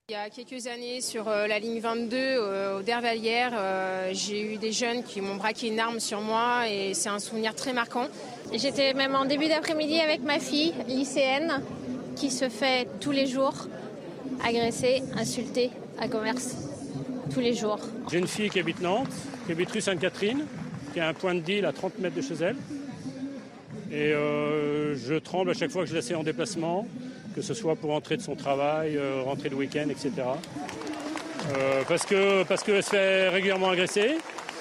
Il y a quelques années, sur euh, la ligne 22 au Dervalière, j'ai eu des jeunes qui m'ont braqué une arme sur moi et c'est un souvenir très marquant. J'étais même en début d'après-midi avec ma fille, lycéenne, qui se fait tous les jours agresser, insulter à commerce. Tous les jours. J'ai une fille qui habite Nantes, qui habite rue Sainte-Catherine, qui a un point de deal à 30 mètres de chez elle. Et euh, je tremble à chaque fois que je la sais en déplacement, que ce soit pour rentrer de son travail, euh, rentrer de week-end, etc. Euh, parce qu'elle parce que se fait régulièrement agresser.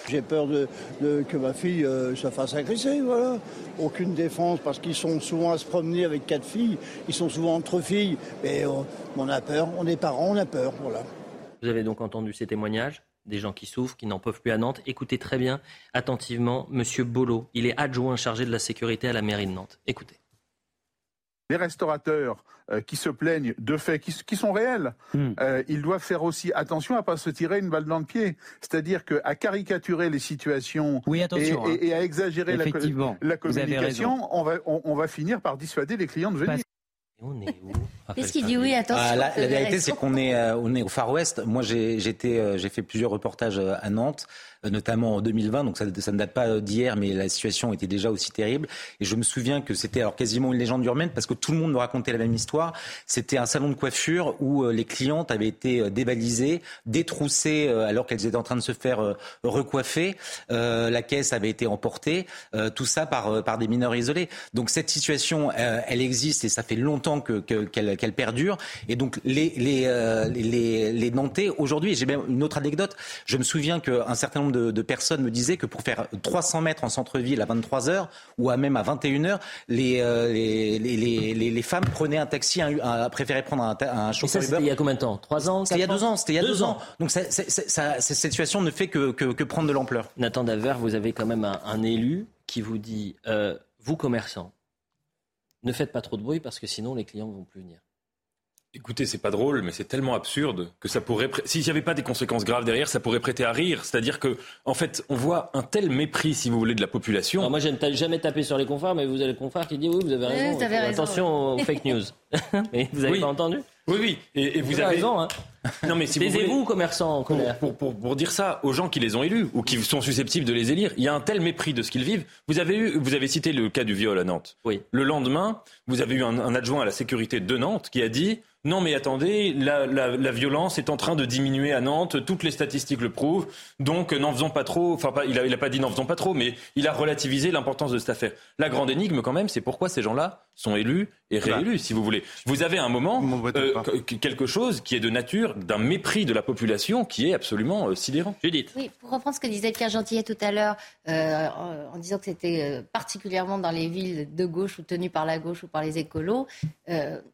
J'ai peur de, que ma fille se fasse agresser, voilà. Aucune défense, parce qu'ils sont souvent à se promener avec quatre filles, ils sont souvent entre filles, mais on a peur, on est parents, on a peur, voilà. Vous avez donc entendu ces témoignages des gens qui souffrent, qui n'en peuvent plus à Nantes. Écoutez très bien, attentivement, Monsieur Bolo. Il est adjoint chargé de la sécurité à la mairie de Nantes. Écoutez. Les restaurateurs euh, qui se plaignent de faits qui, sont réels, hmm. euh, ils doivent faire aussi attention à ne pas se tirer une balle dans le pied. C'est-à-dire qu'à caricaturer les situations et, hein. à exagérer la, communication, on va, on va finir par dissuader les clients de venir. On est où Qu'est-ce qu'il dit oui Attention. Ah, la, vérité, c'est qu'on est, euh, on est au Far West. Moi, j'ai, euh, fait plusieurs reportages à Nantes. Euh, notamment en 2020. Donc ça, ça ne date pas d'hier, mais la situation était déjà aussi terrible. Et je me souviens que c'était alors quasiment une légende urbaine parce que tout le monde me racontait la même histoire. C'était un salon de coiffure où euh, les clientes avaient été euh, dévalisées, détroussées alors qu'elles étaient en train de se faire recoiffer. la caisse avait été emportée. tout ça par, par des mineurs isolés. Donc cette situation, elle existe et ça fait longtemps que, qu'elle, qu'elle perdure. Et donc les, les, les, les Nantais, aujourd'hui, j'ai même une autre anecdote. Je me souviens qu'un certain nombre de, personnes me disaient que pour faire 300 mètres en centre-ville à 23 h ou à même à 21 h euh, les, les, les, femmes prenaient un taxi, un, préféraient prendre un, un chauffeur Uber. il y a combien de temps? Trois ans? C'était il y a deux ans. C'était il y a deux, ans. Donc cette situation ne fait que, que, prendre de l'ampleur. Nathan Daver, vous avez quand même un, élu qui vous dit, euh, vous commerçants, ne faites pas trop de bruit parce que sinon les clients ne vont plus venir. Écoutez, c'est pas drôle, mais c'est tellement absurde que ça pourrait. S'il n'y avait pas des conséquences graves derrière, ça pourrait prêter à rire. C'est-à-dire que, en fait, on voit un tel mépris, si vous voulez, de la population. Alors moi, j'aime jamais taper sur les confrères, mais vous avez le confrère qui dit oui, vous avez raison. Attention aux fake news. mais vous avez pas entendu? Oui, oui. Et, vous, avez raison. Hein. Non, mais si vous commerçants en colère. Pour, pour, pour, dire ça aux gens qui les ont élus ou qui sont susceptibles de les élire, il y a un tel mépris de ce qu'ils vivent. Vous avez eu, vous avez cité le cas du viol à Nantes. Oui. Le lendemain, vous avez eu un, un adjoint à la sécurité de Nantes qui a dit non, mais attendez, la, la, violence est en train de diminuer à Nantes, toutes les statistiques le prouvent, donc n'en faisons pas trop, enfin il n'a pas dit n'en faisons pas trop, mais il a relativisé l'importance de cette affaire. La grande énigme quand même, c'est pourquoi ces gens-là sont élus et réélus, si vous voulez. Vous avez un moment euh, quelque chose qui est de nature d'un mépris de la population qui est absolument euh, sidérant. Judith. Oui, pour reprendre ce que disait Pierre Gentillet tout à l'heure, euh, en, disant que c'était particulièrement dans les villes de gauche ou tenues par la gauche ou par les écolos,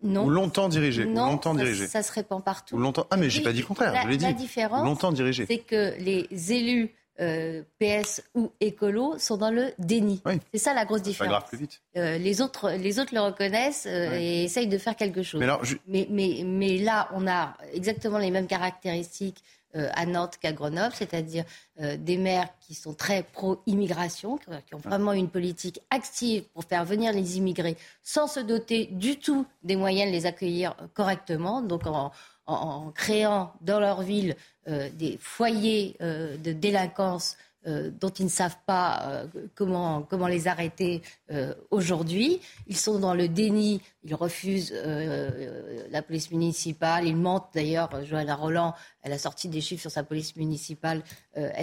non. Ou longtemps dirigées. Non, longtemps ça, dirigées. ça se répand partout. Ou longtemps. Ah, mais j'ai pas dit le contraire, je l'ai dit. La différence, longtemps dirigées. c'est que les élus euh, PS ou écolo sont dans le déni. C'est ça la grosse différence. Pas grave, plus vite. Euh, les, autres, les autres le reconnaissent euh, et essayent de faire quelque chose. Mais, mais, mais, là, on a exactement les mêmes caractéristiques à Nantes qu'à Grenoble, c'est-à-dire des maires qui sont très pro-immigration, qui ont vraiment une politique active pour faire venir les immigrés sans se doter du tout des moyens de les accueillir correctement, donc en, en créant dans leur ville euh, des foyers euh, de délinquance euh, dont ils ne savent pas comment, comment les arrêter aujourd'hui. Ils sont dans le déni, ils refusent la police municipale, ils mentent d'ailleurs. Johanna Roland, elle a sorti des chiffres sur sa police municipale,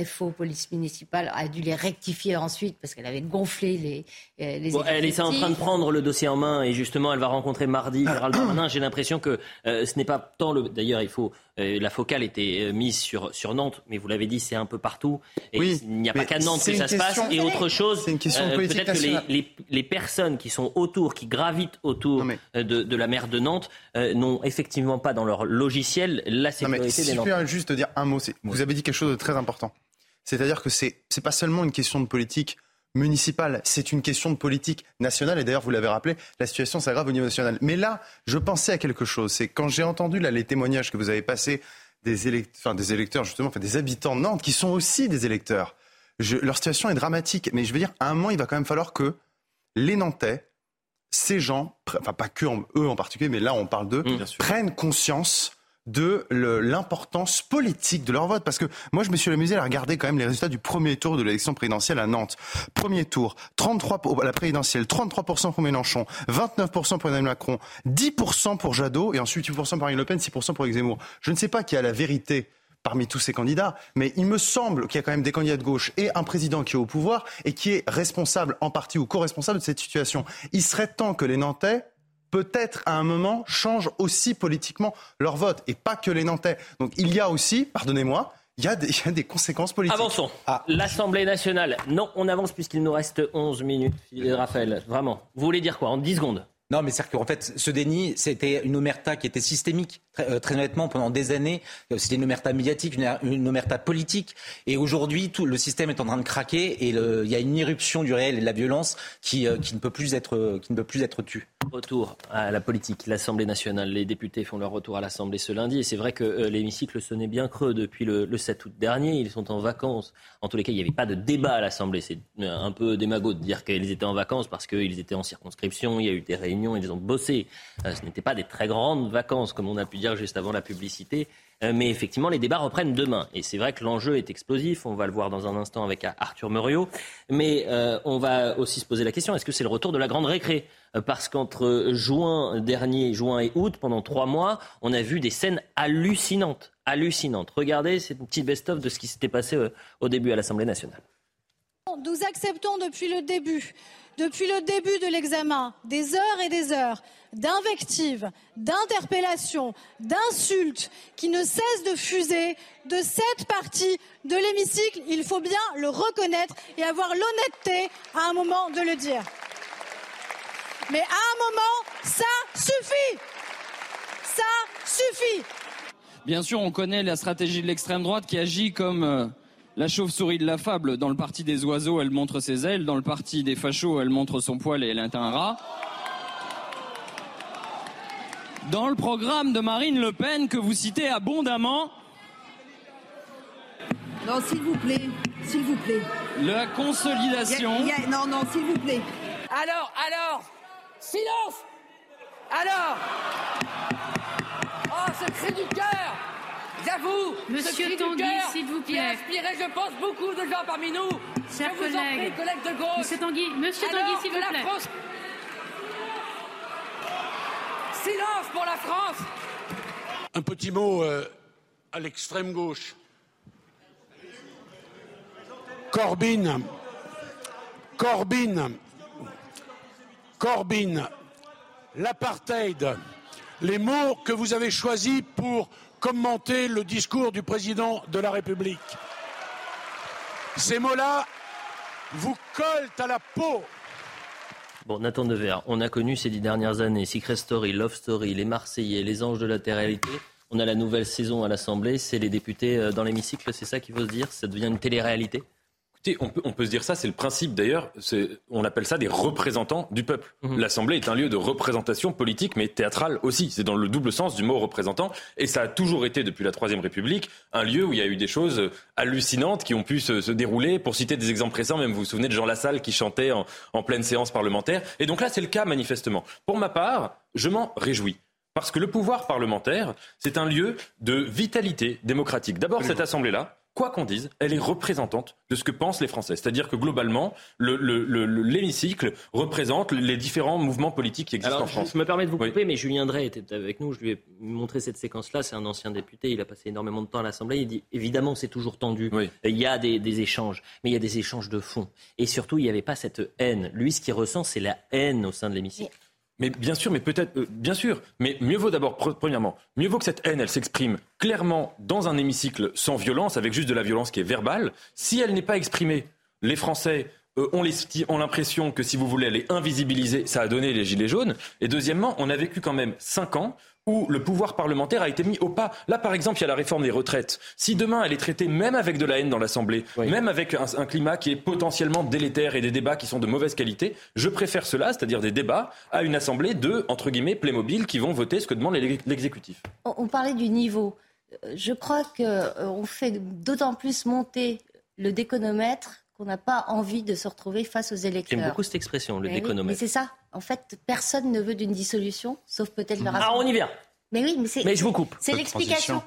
FO, police municipale, a dû les rectifier ensuite parce qu'elle avait gonflé les, les Elle est en train de prendre le dossier en main et justement elle va rencontrer mardi Gérald Darmanin. J'ai l'impression que ce n'est pas tant le... D'ailleurs, il faut euh, la focale était euh, mise sur, sur Nantes, mais vous l'avez dit, c'est un peu partout. Et il n'y a pas qu'à Nantes que ça se passe. Et autre chose, euh, peut-être que les, les, personnes qui sont autour, qui gravitent autour de, de, la mer de Nantes, n'ont effectivement pas dans leur logiciel la sécurité des Nantes. Juste dire un mot. Vous avez dit quelque chose de très important. C'est-à-dire que c'est n'est pas seulement une question de politique municipale. C'est une question de politique nationale. Et d'ailleurs, vous l'avez rappelé, la situation s'aggrave au niveau national. Mais là, je pensais à quelque chose. C'est quand j'ai entendu là, les témoignages que vous avez passés des, électeurs, des électeurs, justement, enfin, des habitants de Nantes, qui sont aussi des électeurs. leur situation est dramatique. Mais je veux dire, à un moment, il va quand même falloir que les Nantais, ces gens, enfin pas que eux en particulier, mais là on parle d'eux, prennent conscience de l'importance politique de leur vote. Parce que moi, je me suis amusé à regarder quand même les résultats du premier tour de l'élection présidentielle à Nantes. Premier tour, 33 pour la présidentielle, 33% pour Mélenchon, 29% pour Emmanuel Macron, 10% pour Jadot, et ensuite 8% pour Marine Le Pen, 6% pour Zemmour. Je ne sais pas qui a la vérité parmi tous ces candidats, mais il me semble qu'il y a quand même des candidats de gauche et un président qui est au pouvoir et qui est responsable en partie ou co-responsable de cette situation. Il serait temps que les Nantais peut-être à un moment changent aussi politiquement leur vote et pas que les Nantais. Donc il y a aussi, pardonnez-moi, il y, a des, conséquences politiques. Avançons. Ah. L'Assemblée nationale. Non, on avance puisqu'il nous reste 11 minutes. Raphaël, vraiment. Vous voulez dire quoi En 10 secondes? Non, mais c'est qu'en fait, ce déni, c'était une omerta qui était systémique, très, euh, très honnêtement, pendant des années. C'était une omerta médiatique, une, omerta politique. Et aujourd'hui, tout le système est en train de craquer et il y a une irruption du réel et de la violence qui, euh, qui ne peut plus être, qui ne peut plus être tue. Retour à la politique, l'Assemblée nationale. Les députés font leur retour à l'Assemblée ce lundi. Et c'est vrai que euh, l'hémicycle sonnait bien creux depuis le, le, 7 août dernier. Ils sont en vacances. En tous les cas, il n'y avait pas de débat à l'Assemblée. C'est un peu démago de dire qu'ils étaient en vacances parce qu'ils étaient en circonscription. Il y a eu des réunions ils ont bossé. Euh, ce n'étaient pas des très grandes vacances, comme on a pu dire juste avant la publicité. Euh, mais effectivement, les débats reprennent demain. Et c'est vrai que l'enjeu est explosif. On va le voir dans un instant avec Arthur Muriot. Mais euh, on va aussi se poser la question est-ce que c'est le retour de la grande récré? Parce qu'entre juin dernier, juin et août, pendant trois mois, on a vu des scènes hallucinantes. Hallucinantes. Regardez, c'est une petite best-of de ce qui s'était passé au début à l'Assemblée nationale. Nous acceptons depuis le début depuis le début de l'examen, des heures et des heures d'invectives, d'interpellations, d'insultes qui ne cessent de fuser de cette partie de l'hémicycle. Il faut bien le reconnaître et avoir l'honnêteté à un moment de le dire. Mais à un moment, ça suffit. Ça suffit. Bien sûr, on connaît la stratégie de l'extrême droite qui agit comme euh, la chauve-souris de la fable, dans le parti des oiseaux, elle montre ses ailes. Dans le parti des fachos, elle montre son poil et elle est un rat. Dans le programme de Marine Le Pen que vous citez abondamment. Non, s'il vous plaît, s'il vous plaît. La consolidation. non, non, s'il vous plaît. Alors, alors, silence Alors Oh, ce cri du cœur J'avoue, Monsieur Tanguy, s'il vous plaît. Qui a je pense, beaucoup de gens parmi nous. Chers je vous collègues. En prie, collègues de gauche. Monsieur Tanguy, Monsieur Tanguy, s'il vous plaît. France... Silence pour la France. Un petit mot euh, à l'extrême gauche. Corbyn, Corbyn, Corbyn, l'apartheid, les mots que vous avez choisis pour commenter le discours du président de la République. Ces mots-là vous collent à la peau. Bon, Nathan Dever, on a connu ces dix dernières années Secret Story, Love Story, Les Marseillais, Les Anges de la Terre-Réalité. On a la nouvelle saison à l'Assemblée, c'est les députés euh, dans l'hémicycle, c'est ça qu'il faut se dire Ça devient une télé-réalité? On peut, on peut se dire ça, c'est le principe d'ailleurs, on appelle ça des représentants du peuple. Mhm. L'Assemblée est un lieu de représentation politique, mais théâtrale aussi. C'est dans le double sens du mot représentant. Et ça a toujours été, depuis la Troisième République, un lieu où il y a eu des choses hallucinantes qui ont pu se, dérouler. Pour citer des exemples récents, même vous vous souvenez de Jean Lassalle qui chantait en, en pleine séance parlementaire. Et donc là, c'est le cas manifestement. Pour ma part, je m'en réjouis. Parce que le pouvoir parlementaire, c'est un lieu de vitalité démocratique. D'abord, cette Assemblée-là, quoi qu'on dise, elle est représentante de ce que pensent les Français. C'est-à-dire que globalement, l'hémicycle représente les différents mouvements politiques qui existent en France. Je me permets de vous couper, mais Julien Drey était avec nous. Je lui ai montré cette séquence-là. C'est un ancien député. Il a passé énormément de temps à l'Assemblée. Il dit évidemment, c'est toujours tendu. Il y a des, des, échanges, mais il y a des échanges de fond. Et surtout, il n'y avait pas cette haine. Lui, ce qu'il ressent, c'est la haine au sein de l'hémicycle. Mais bien sûr, mais peut-être, euh, bien sûr, mais mieux vaut d'abord, premièrement, mieux vaut que cette haine, elle s'exprime clairement dans un hémicycle sans violence, avec juste de la violence qui est verbale, si elle n'est pas exprimée. Les Français euh, ont ont l'impression que si vous voulez les invisibiliser, ça a donné les gilets jaunes. Et deuxièmement, on a vécu quand même cinq ans où le pouvoir parlementaire a été mis au pas. Là, par exemple, il y a la réforme des retraites. Si demain elle est traitée même avec de la haine dans l'Assemblée, même avec un, un climat qui est potentiellement délétère et des débats qui sont de mauvaise qualité, je préfère cela, c'est-à-dire des débats à une Assemblée de, entre guillemets, Playmobil qui vont voter ce que demande l'exé- l'exécutif. On, on parlait du niveau. Euh, Je crois qu'on fait d'autant plus monter le déconomètre qu'on n'a pas envie de se retrouver face aux électeurs. J'aime beaucoup cette expression, le Mais oui. Mais c'est ça. En fait, personne ne veut d'une dissolution, sauf peut-être le Ah, on y vient. Mais oui, mais c'est. Mais je vous coupe. C'est l'explication.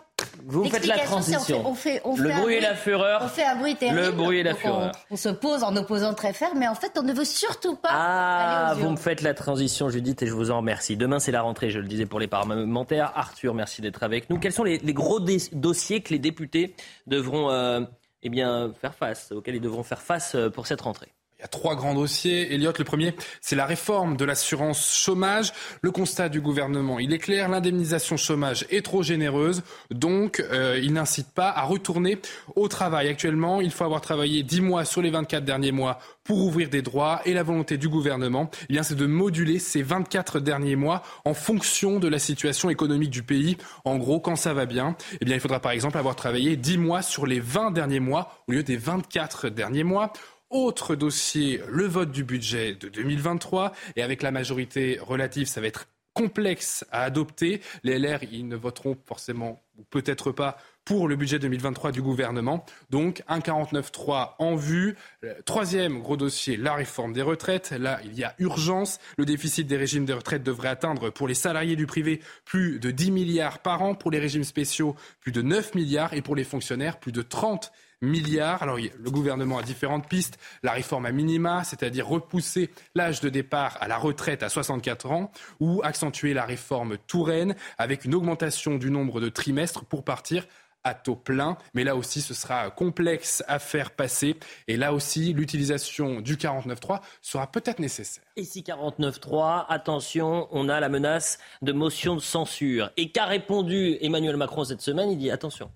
Vous faites la transition. On fait, on fait, Le bruit et la fureur. On fait un bruit terrible. Le bruit et la fureur. On, on se pose en opposant très ferme, mais en fait, on ne veut surtout pas Ah, aller aux vous me faites la transition, Judith, et je vous en remercie. Demain, c'est la rentrée, je le disais pour les parlementaires. Arthur, merci d'être avec nous. Quels sont les, les gros dossiers que les députés devront euh, eh bien, faire face, auxquels ils devront faire face euh, pour cette rentrée Il y a trois grands dossiers. Elliot, le premier, c'est la réforme de l'assurance chômage. Le constat du gouvernement, il est clair, l'indemnisation chômage est trop généreuse, donc euh, il n'incite pas à retourner au travail. Actuellement, il faut avoir travaillé 10 mois sur les 24 derniers mois pour ouvrir des droits et la volonté du gouvernement, eh bien, c'est de moduler ces 24 derniers mois en fonction de la situation économique du pays. En gros, quand ça va bien, eh bien, il faudra par exemple avoir travaillé 10 mois sur les 20 derniers mois au lieu des 24 derniers mois. Autre dossier, le vote du budget de 2023. Et avec la majorité relative, ça va être complexe à adopter. Les LR, ils ne voteront forcément, ou peut-être pas, pour le budget 2023 du gouvernement. Donc, un 49-3 en vue. Euh, Troisième gros dossier, la réforme des retraites. Là, il y a urgence. Le déficit des régimes de retraite devrait atteindre, pour les salariés du privé, plus de 10 milliards par an. Pour les régimes spéciaux, plus de 9 milliards. Et pour les fonctionnaires, plus de 30 milliards. Alors, le gouvernement a différentes pistes. La réforme à minima, c'est-à-dire repousser l'âge de départ à la retraite à 64 ans, ou accentuer la réforme Touraine avec une augmentation du nombre de trimestres pour partir à taux plein. Mais là aussi, ce sera complexe à faire passer. Et là aussi, l'utilisation du 49.3 sera peut-être nécessaire. Ici 49.3, attention, on a la menace de motion de censure. Et qu'a répondu Emmanuel Macron cette semaine? Il dit attention,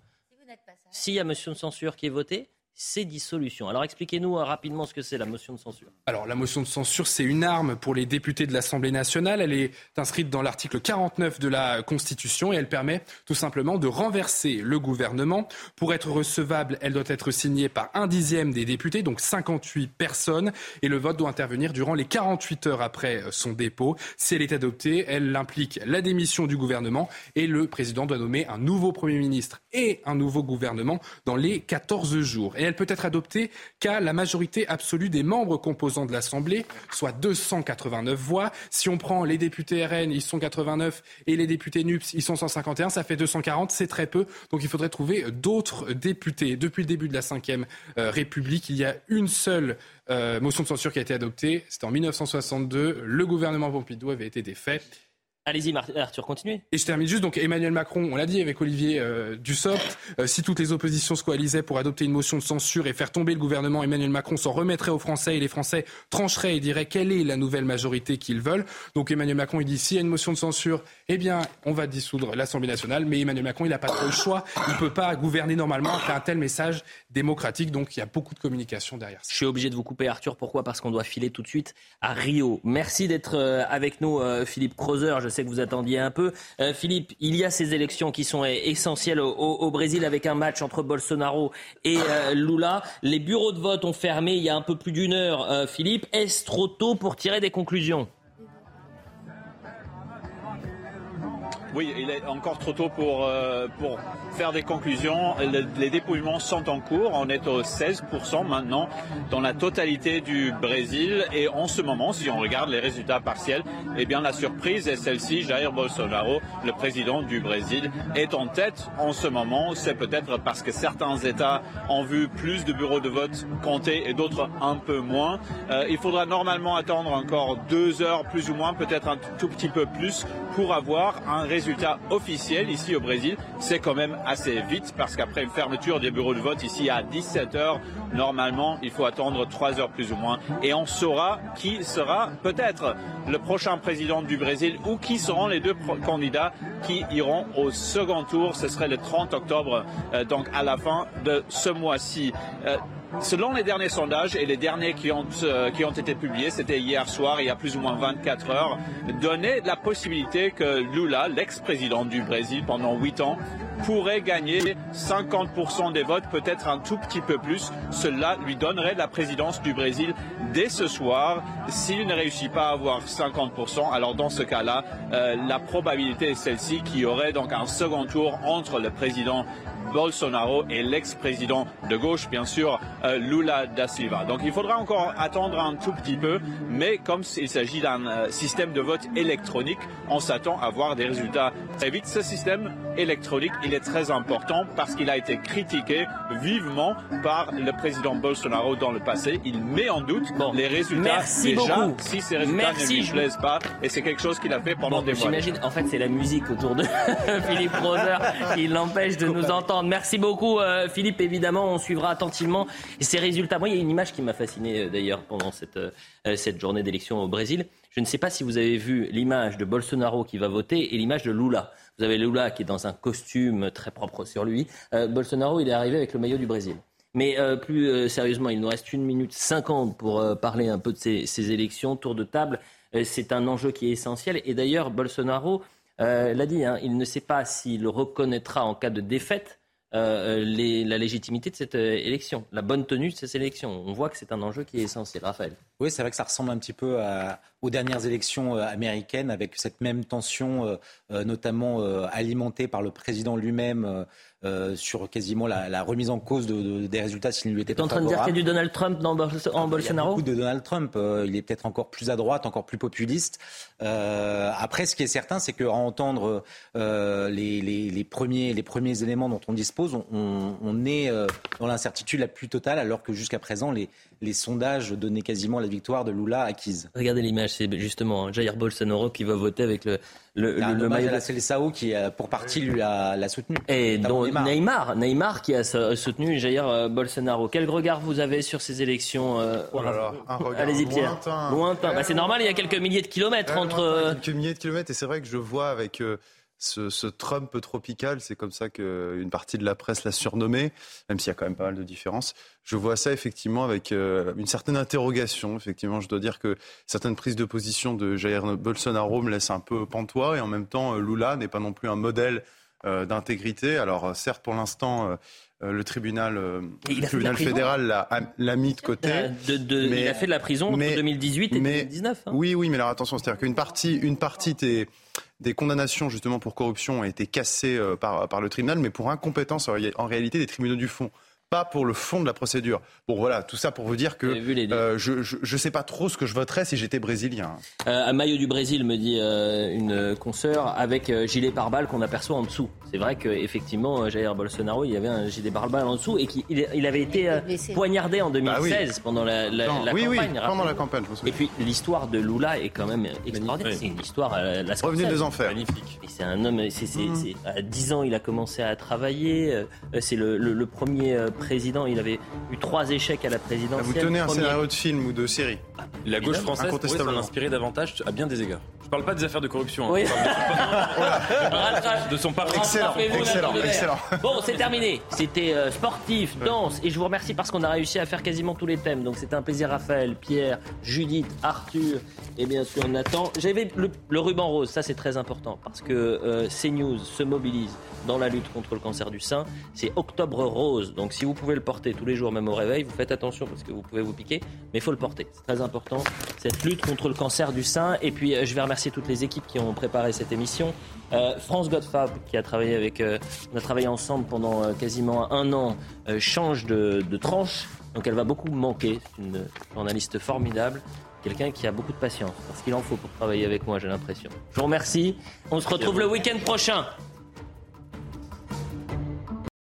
s'il y a motion de censure qui est votée, c'est dissolution. Alors expliquez-nous euh, rapidement ce que c'est la motion de censure. Alors, la motion de censure, c'est une arme pour les députés de l'Assemblée nationale. Elle est inscrite dans l'article 49 de la Constitution et elle permet tout simplement de renverser le gouvernement. Pour être recevable, elle doit être signée par un dixième des députés, donc 58 personnes, et le vote doit intervenir durant les 48 heures après son dépôt. Si elle est adoptée, elle implique la démission du gouvernement et le président doit nommer un nouveau Premier ministre et un nouveau gouvernement dans les 14 jours. Peut être adoptée qu'à la majorité absolue des membres composants de l'Assemblée, soit 289 voix. Si on prend les députés RN, ils sont 89, et les députés NUPS, ils sont 151, ça fait 240, c'est très peu. Donc il faudrait trouver d'autres députés. Depuis le début de la Ve République, il y a une seule euh, motion de censure qui a été adoptée. C'était en 1962. Le gouvernement Pompidou avait été défait. Allez-y Arthur, continuez. Et je termine juste, donc Emmanuel Macron, on l'a dit avec Olivier euh, Dussopt, euh, si toutes les oppositions se coalisaient pour adopter une motion de censure et faire tomber le gouvernement, Emmanuel Macron s'en remettrait aux Français et les Français trancheraient et diraient quelle est la nouvelle majorité qu'ils veulent. Donc Emmanuel Macron, il dit s'il y a une motion de censure, eh bien on va dissoudre l'Assemblée nationale, mais Emmanuel Macron, il n'a pas trop le choix, il ne peut pas gouverner normalement après un tel message démocratique, donc il y a beaucoup de communication derrière ça. Je suis obligé de vous couper Arthur, pourquoi? Parce qu'on doit filer tout de suite à Rio. Merci d'être euh, avec nous euh, Philippe Crozer, je sais que vous attendiez un peu. Euh, Philippe, il y a ces élections qui sont essentielles au Brésil avec un match entre Bolsonaro et euh, Lula. Les bureaux de vote ont fermé il y a un peu plus d'une heure. Euh, Philippe, est-ce trop tôt pour tirer des conclusions? Oui, il est encore trop tôt pour, euh, pour faire des conclusions. Le- les dépouillements sont en cours. On est au 16% maintenant dans la totalité du Brésil. Et en ce moment, si on regarde les résultats partiels, eh bien la surprise est celle-ci. Jair Bolsonaro, le président du Brésil, est en tête en ce moment. C'est peut-être parce que certains États ont vu plus de bureaux de vote compter et d'autres un peu moins. Euh, il faudra normalement attendre encore deux heures plus ou moins, peut-être un tout petit peu plus, pour avoir un résultat officiel ici au Brésil. C'est quand même assez vite parce qu'après une fermeture des bureaux de vote ici à 17 heures, normalement, il faut attendre trois heures plus ou moins et on saura qui sera peut-être le prochain président du Brésil ou qui seront les deux candidats qui iront au second tour. Ce serait le 30 octobre, euh, donc à la fin de ce mois-ci. Euh, selon les derniers sondages et les derniers qui ont, euh, qui ont été publiés, c'était hier soir, il y a plus ou moins 24 heures, donnait la possibilité que Lula, l'ex-président du Brésil pendant 8 ans, pourrait gagner 50% des votes, peut-être un tout petit peu plus. Cela lui donnerait la présidence du Brésil dès ce soir. S'il ne réussit pas à avoir 50%, alors dans ce cas-là, euh, la probabilité est celle-ci qu'il y aurait donc un second tour entre le président Bolsonaro et l'ex-président de gauche, bien sûr, euh, Lula da Silva. Donc il faudra encore attendre un tout petit peu, mais comme il s'agit d'un euh, système de vote électronique, on s'attend à voir des résultats très vite. Ce système électronique, il est très important parce qu'il a été critiqué vivement par le président Bolsonaro dans le passé. Il met en doute les résultats Merci déjà beaucoup. si ces résultats Merci, ne lui plaisent pas, et c'est quelque chose qu'il a fait pendant des mois. J'imagine, en fait, c'est la musique autour de Philippe Roser qui l'empêche de nous entendre. Merci beaucoup, euh, Philippe. Évidemment, on suivra attentivement ces résultats. Moi, il y a une image qui m'a fasciné euh, d'ailleurs pendant cette, euh, cette journée d'élection au Brésil. Je ne sais pas si vous avez vu l'image de Bolsonaro qui va voter et l'image de Lula. Vous avez Lula qui est dans un costume très propre sur lui. Bolsonaro, il est arrivé avec le maillot du Brésil. Mais plus sérieusement, il nous reste une minute cinquante pour parler un peu de ces, élections. Tour de table, c'est un enjeu qui est essentiel. Et d'ailleurs, Bolsonaro l'a dit, hein, il ne sait pas s'il reconnaîtra en cas de défaite euh, les- la légitimité de cette euh, élection, la bonne tenue de cette élection. On voit que c'est un enjeu qui est essentiel. Raphaël. Oui, c'est vrai que ça ressemble un petit peu aux dernières élections euh, américaines, avec cette même tension, euh, euh, notamment euh, alimentée par le président lui-même euh, sur quasiment la, la remise en cause de- de- des résultats s'il ne lui était pas en train de dire qu'il y a du. Donald Trump dans en Il y a Bolsonaro beaucoup de Donald Trump. Euh, il est peut-être encore plus à droite, encore plus populiste. Euh, après, ce qui est certain, c'est qu'à entendre euh, les, les- les premiers, les premiers éléments dont on dispose, on, on- on est euh, dans l'incertitude la plus totale, alors que jusqu'à présent, les, les sondages donnaient quasiment la victoire de Lula acquise. Regardez l'image, c'est justement hein, Jair Bolsonaro qui va voter avec le, le, le- le maillot la de- CLSAO qui, euh, pour partie, lui a, l'a soutenu. Et Neymar. Neymar, qui a so- soutenu Jair euh, Bolsonaro. Quel regard vous avez sur ces élections euh, Oh là là, un regard Allez-y Pierre. lointain. Lointain. Bah, c'est normal, il y a quelques milliers de kilomètres entre. lointain, euh, quelques milliers de kilomètres. Et c'est vrai que je vois avec euh, ce, ce Trump tropical, c'est comme ça qu'une partie de la presse l'a surnommé, même s'il y a quand même pas mal de différences. Je vois ça effectivement avec euh, une certaine interrogation. Effectivement, je dois dire que certaines prises de position de Jair Bolsonaro me laissent un peu pantois. Et en même temps, euh, Lula n'est pas non plus un modèle euh, d'intégrité. Alors certes, pour l'instant, euh, le tribunal, euh, le fédéral l'a, mis de côté. De- de- il a fait de la prison entre 2018 et 2019, hein. Oui, oui, mais alors attention, c'est-à-dire qu'une partie, une partie des, des condamnations justement pour corruption a été cassée euh, par, par le tribunal, mais pour incompétence en réalité des tribunaux du fond. Pas pour le fond de la procédure. Bon, voilà, tout ça pour vous dire que euh, je, je, je sais pas trop ce que je voterais si j'étais brésilien. Euh, un maillot du Brésil, me dit euh, une consoeur, avec euh, gilet pare-balles qu'on aperçoit en dessous. C'est vrai qu'effectivement, Jair Bolsonaro, il y avait un gilet pare-balles en dessous et qu'il il avait été euh, poignardé en 2016 Bah oui. pendant la, la, Non, la oui, oui, campagne. pendant la campagne, je. Et puis l'histoire de Lula est quand même extraordinaire. C'est une histoire à la, la Revenu des enfers. Magnifique. C'est un homme, c'est, c'est- c'est- à 10 ans, il a commencé à travailler. C'est le, le- le premier euh, président. Il avait eu trois échecs à la présidence. Vous tenez un scénario de film ou de série La gauche française pourrait s'en inspirer davantage à bien des égards. Je parle pas des affaires de corruption. hein. Oui. Je parle de son parti. Rattrapez-vous, Nathan Dever. Bon, c'est terminé. C'était euh, sportif, danse, et je vous remercie parce qu'on a réussi à faire quasiment tous les thèmes. Donc c'était un plaisir, Raphaël, Pierre, Judith, Arthur et bien sûr Nathan. J'avais le, le ruban rose, ça c'est très important parce que euh, CNews se mobilise dans la lutte contre le cancer du sein. C'est Octobre Rose, donc si vous pouvez le porter tous les jours, même au réveil, vous faites attention parce que vous pouvez vous piquer, mais il faut le porter. C'est très important cette lutte contre le cancer du sein. Et puis euh, je vais remercier toutes les équipes qui ont préparé cette émission. Euh, France Godfab, qui a travaillé avec, euh, on a travaillé ensemble pendant euh, quasiment un an, change de, de tranche. Donc elle va beaucoup manquer. C'est une journaliste formidable. Quelqu'un qui a beaucoup de patience. Parce qu'il en faut pour travailler avec moi, j'ai l'impression. Je vous remercie. On se retrouve le week-end prochain.